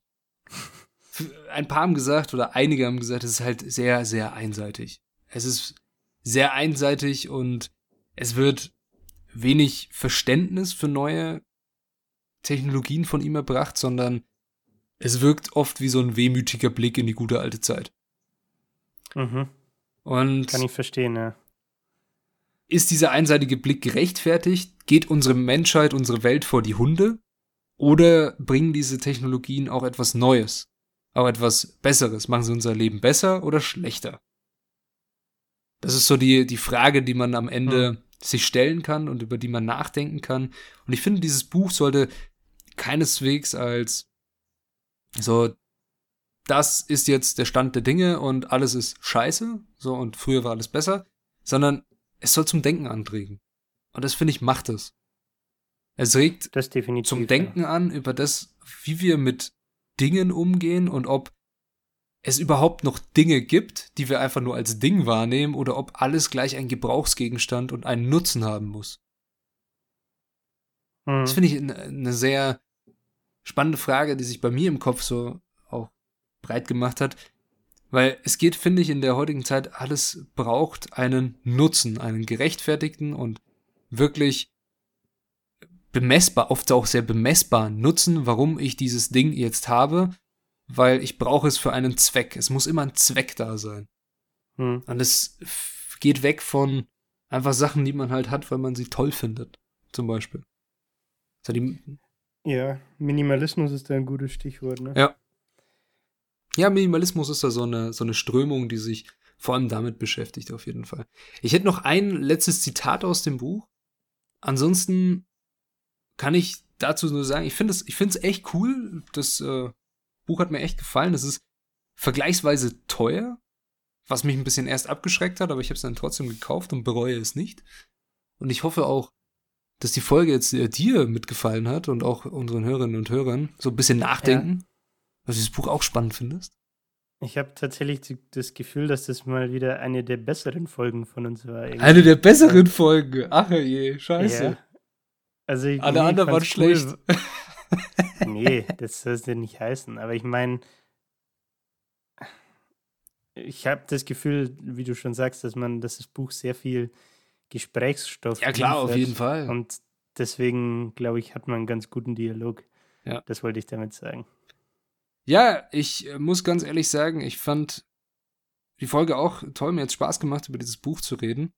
Ein paar haben gesagt, oder einige haben gesagt, es ist halt sehr, sehr einseitig. Es ist sehr einseitig und es wird wenig Verständnis für neue Technologien von ihm erbracht, sondern es wirkt oft wie so ein wehmütiger Blick in die gute alte Zeit. Mhm. Und Kann ich verstehen, ja. ist dieser einseitige Blick gerechtfertigt? Geht unsere Menschheit, unsere Welt vor die Hunde? Oder bringen diese Technologien auch etwas Neues? Auch etwas Besseres? Machen sie unser Leben besser oder schlechter? Das ist so die, die Frage, die man am Ende Mhm. sich stellen kann und über die man nachdenken kann. Und ich finde, dieses Buch sollte keineswegs als so, das ist jetzt der Stand der Dinge und alles ist scheiße, so und früher war alles besser, sondern es soll zum Denken anregen. Und das finde ich macht es. Es regt zum ja. Denken an über das, wie wir mit Dingen umgehen und ob es überhaupt noch Dinge gibt, die wir einfach nur als Ding wahrnehmen oder ob alles gleich ein Gebrauchsgegenstand und einen Nutzen haben muss. Mhm. Das finde ich eine sehr spannende Frage, die sich bei mir im Kopf so auch breit gemacht hat. Weil es geht, finde ich, in der heutigen Zeit, alles braucht einen Nutzen, einen gerechtfertigten und wirklich bemessbar, oft auch sehr bemessbaren Nutzen, warum ich dieses Ding jetzt habe, weil ich brauche es für einen Zweck. Es muss immer ein Zweck da sein. Mhm. Und es geht weg von einfach Sachen, die man halt hat, weil man sie toll findet. Zum Beispiel. So die, Ja, Minimalismus ist da ein gutes Stichwort, ne? Ja. ja, Minimalismus ist da so eine, so eine Strömung, die sich vor allem damit beschäftigt, auf jeden Fall. Ich hätte noch ein letztes Zitat aus dem Buch. Ansonsten kann ich dazu nur sagen, ich finde es ich finde es echt cool. Das äh, Buch hat mir echt gefallen. Es ist vergleichsweise teuer, was mich ein bisschen erst abgeschreckt hat, aber ich habe es dann trotzdem gekauft und bereue es nicht. Und ich hoffe auch, dass die Folge jetzt äh, dir mitgefallen hat und auch unseren Hörerinnen und Hörern so ein bisschen nachdenken, dass du das Buch auch spannend findest. Ich habe tatsächlich das Gefühl, dass das mal wieder eine der besseren Folgen von uns war. irgendwie. Eine der besseren Folgen. Ach je, scheiße. Ja. Also ich, Alle nee, anderen waren cool. schlecht. Nee, das soll es ja nicht heißen. Aber ich meine, ich habe das Gefühl, wie du schon sagst, dass man, dass das Buch sehr viel Gesprächsstoff Ja, klar, auf jeden Fall. Und deswegen, glaube ich, hat man einen ganz guten Dialog. Ja. Das wollte ich damit sagen. Ja, ich äh, muss ganz ehrlich sagen, ich fand die Folge auch toll. Mir hat Spaß gemacht, über dieses Buch zu reden.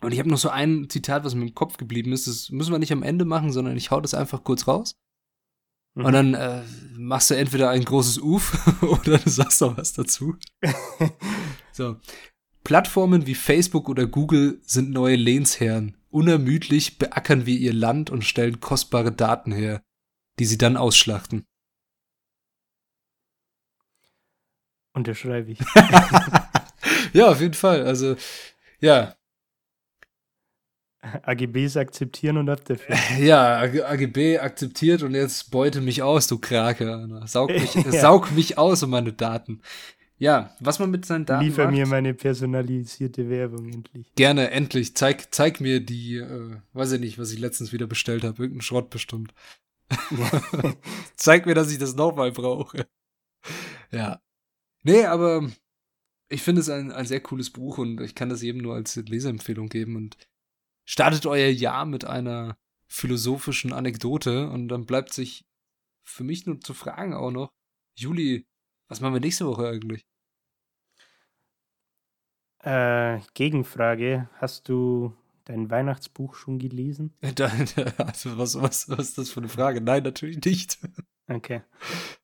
Und ich habe noch so ein Zitat, was mir im Kopf geblieben ist. Das müssen wir nicht am Ende machen, sondern ich hau das einfach kurz raus. Mhm. Und dann äh, machst du entweder ein großes Uf oder du sagst noch was dazu. So. Plattformen wie Facebook oder Google sind neue Lehnsherren. Unermüdlich beackern wir ihr Land und stellen kostbare Daten her, die sie dann ausschlachten. Unterschreibe ich. ja, auf jeden Fall. Also, ja, AGBs akzeptieren und ab dafür. ja, AG AGB akzeptiert und jetzt beute mich aus, du Krake. Saug mich, Ja. saug mich aus um meine Daten. Ja, was man mit seinen Daten Liefer macht, mir meine personalisierte Werbung endlich. gerne, endlich. Zeig, zeig mir die, äh, weiß ich nicht, was ich letztens wieder bestellt habe. Irgendein Schrott bestimmt. zeig mir, dass ich das nochmal brauche. Ja. Nee, aber ich finde es ein, ein sehr cooles Buch und ich kann das jedem nur als Leseempfehlung geben und startet euer Jahr mit einer philosophischen Anekdote und dann bleibt sich für mich nur zu fragen auch noch, Juli, was machen wir nächste Woche eigentlich? Äh, Gegenfrage: Hast du dein Weihnachtsbuch schon gelesen? Also was, was, was ist das für eine Frage? Nein, natürlich nicht. Okay.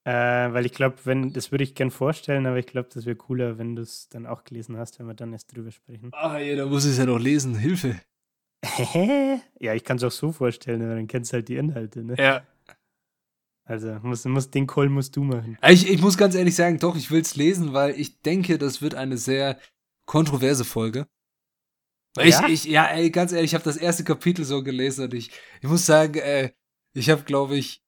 Äh, weil ich glaube, wenn, das würde ich gern vorstellen, aber ich glaube, das wäre cooler, wenn du es dann auch gelesen hast, wenn wir dann erst drüber sprechen. Ah, ja, da muss ich es ja noch lesen. Hilfe. Ja, ich kann es auch so vorstellen, aber dann kennst du halt die Inhalte, ne? Ja. Also, muss, muss, den Call musst du machen. Ich, ich muss ganz ehrlich sagen, doch, ich will es lesen, weil ich denke, das wird eine sehr kontroverse Folge. Weil Ja? ich, ich, ja, ey, ganz ehrlich, ich habe das erste Kapitel so gelesen und ich, ich muss sagen, äh, ich habe, glaube ich,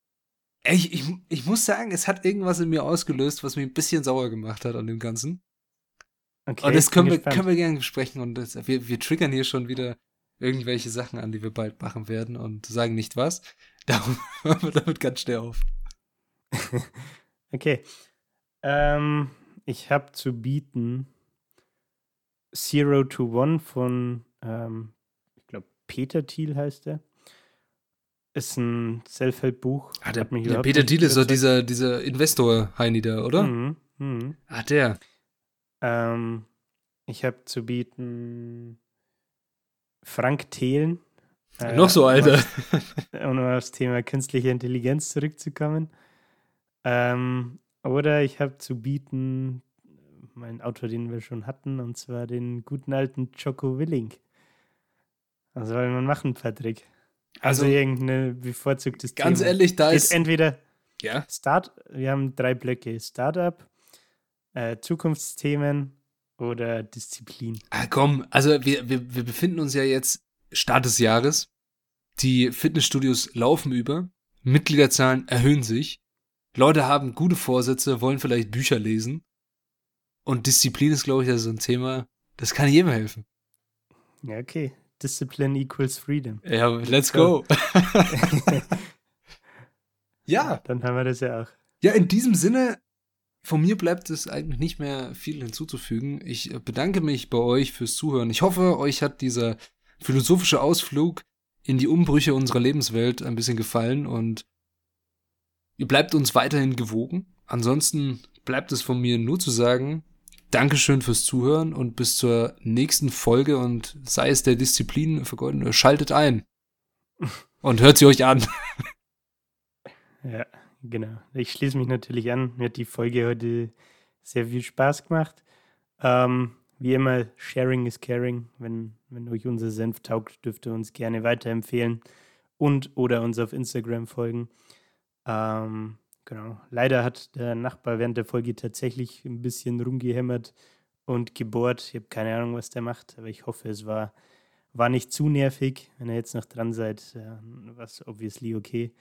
ey, ich, ich, ich muss sagen, es hat irgendwas in mir ausgelöst, was mich ein bisschen sauer gemacht hat an dem Ganzen. Okay, und das können wir, können wir gerne besprechen und das, wir, wir triggern hier schon wieder irgendwelche Sachen an, die wir bald machen werden und sagen nicht was. Darum hören wir damit ganz schnell auf. okay. Ähm, ich habe zu bieten Zero to One von, ähm, ich glaube, Peter Thiel heißt er. Ist ein Self-Help-Buch. Ah, der, der Peter Thiel ist doch dieser, dieser Investor-Heini da, oder? Mhm, mhm. Ah, der. Ähm, ich habe zu bieten Frank Thelen. Äh, Noch so, Alter. Um auf das Thema künstliche Intelligenz zurückzukommen. Ähm, oder ich habe zu bieten meinen Autor, den wir schon hatten, und zwar den guten alten Choco Willing. Was soll man machen, Patrick? Also, also irgendein bevorzugtes ganz Thema. Ganz ehrlich, da ist, ist entweder ja? Start, wir haben drei Blöcke: Startup, äh, Zukunftsthemen oder Disziplin. Ah, komm, also wir, wir, wir befinden uns ja jetzt Start des Jahres. Die Fitnessstudios laufen über, Mitgliederzahlen erhöhen sich, Leute haben gute Vorsätze, wollen vielleicht Bücher lesen. Und Disziplin ist, glaube ich, ja so ein Thema, das kann jedem helfen. Ja, okay. Discipline equals freedom. Ja, let's go. ja. Dann haben wir das ja auch. Ja, in diesem Sinne, von mir bleibt es eigentlich nicht mehr viel hinzuzufügen. Ich bedanke mich bei euch fürs Zuhören. Ich hoffe, euch hat dieser philosophische Ausflug in die Umbrüche unserer Lebenswelt ein bisschen gefallen und ihr bleibt uns weiterhin gewogen. Ansonsten bleibt es von mir nur zu sagen, Dankeschön fürs Zuhören und bis zur nächsten Folge und sei es der Disziplin vergolden, schaltet ein und hört sie euch an. Ja. Genau. Ich schließe mich natürlich an. Mir hat die Folge heute sehr viel Spaß gemacht. Ähm, wie immer, Sharing is Caring. Wenn, wenn euch unser Senf taugt, dürft ihr uns gerne weiterempfehlen und oder uns auf Instagram folgen. Ähm, genau. Leider hat der Nachbar während der Folge tatsächlich ein bisschen rumgehämmert und gebohrt. Ich habe keine Ahnung, was der macht, aber ich hoffe, es war, war nicht zu nervig. Wenn ihr jetzt noch dran seid, äh, was obviously okay.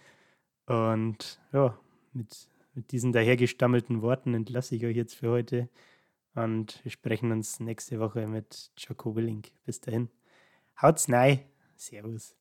Und ja, mit, mit diesen dahergestammelten Worten entlasse ich euch jetzt für heute. Und wir sprechen uns nächste Woche mit Joko Willink. Bis dahin. Haut's nein. Servus.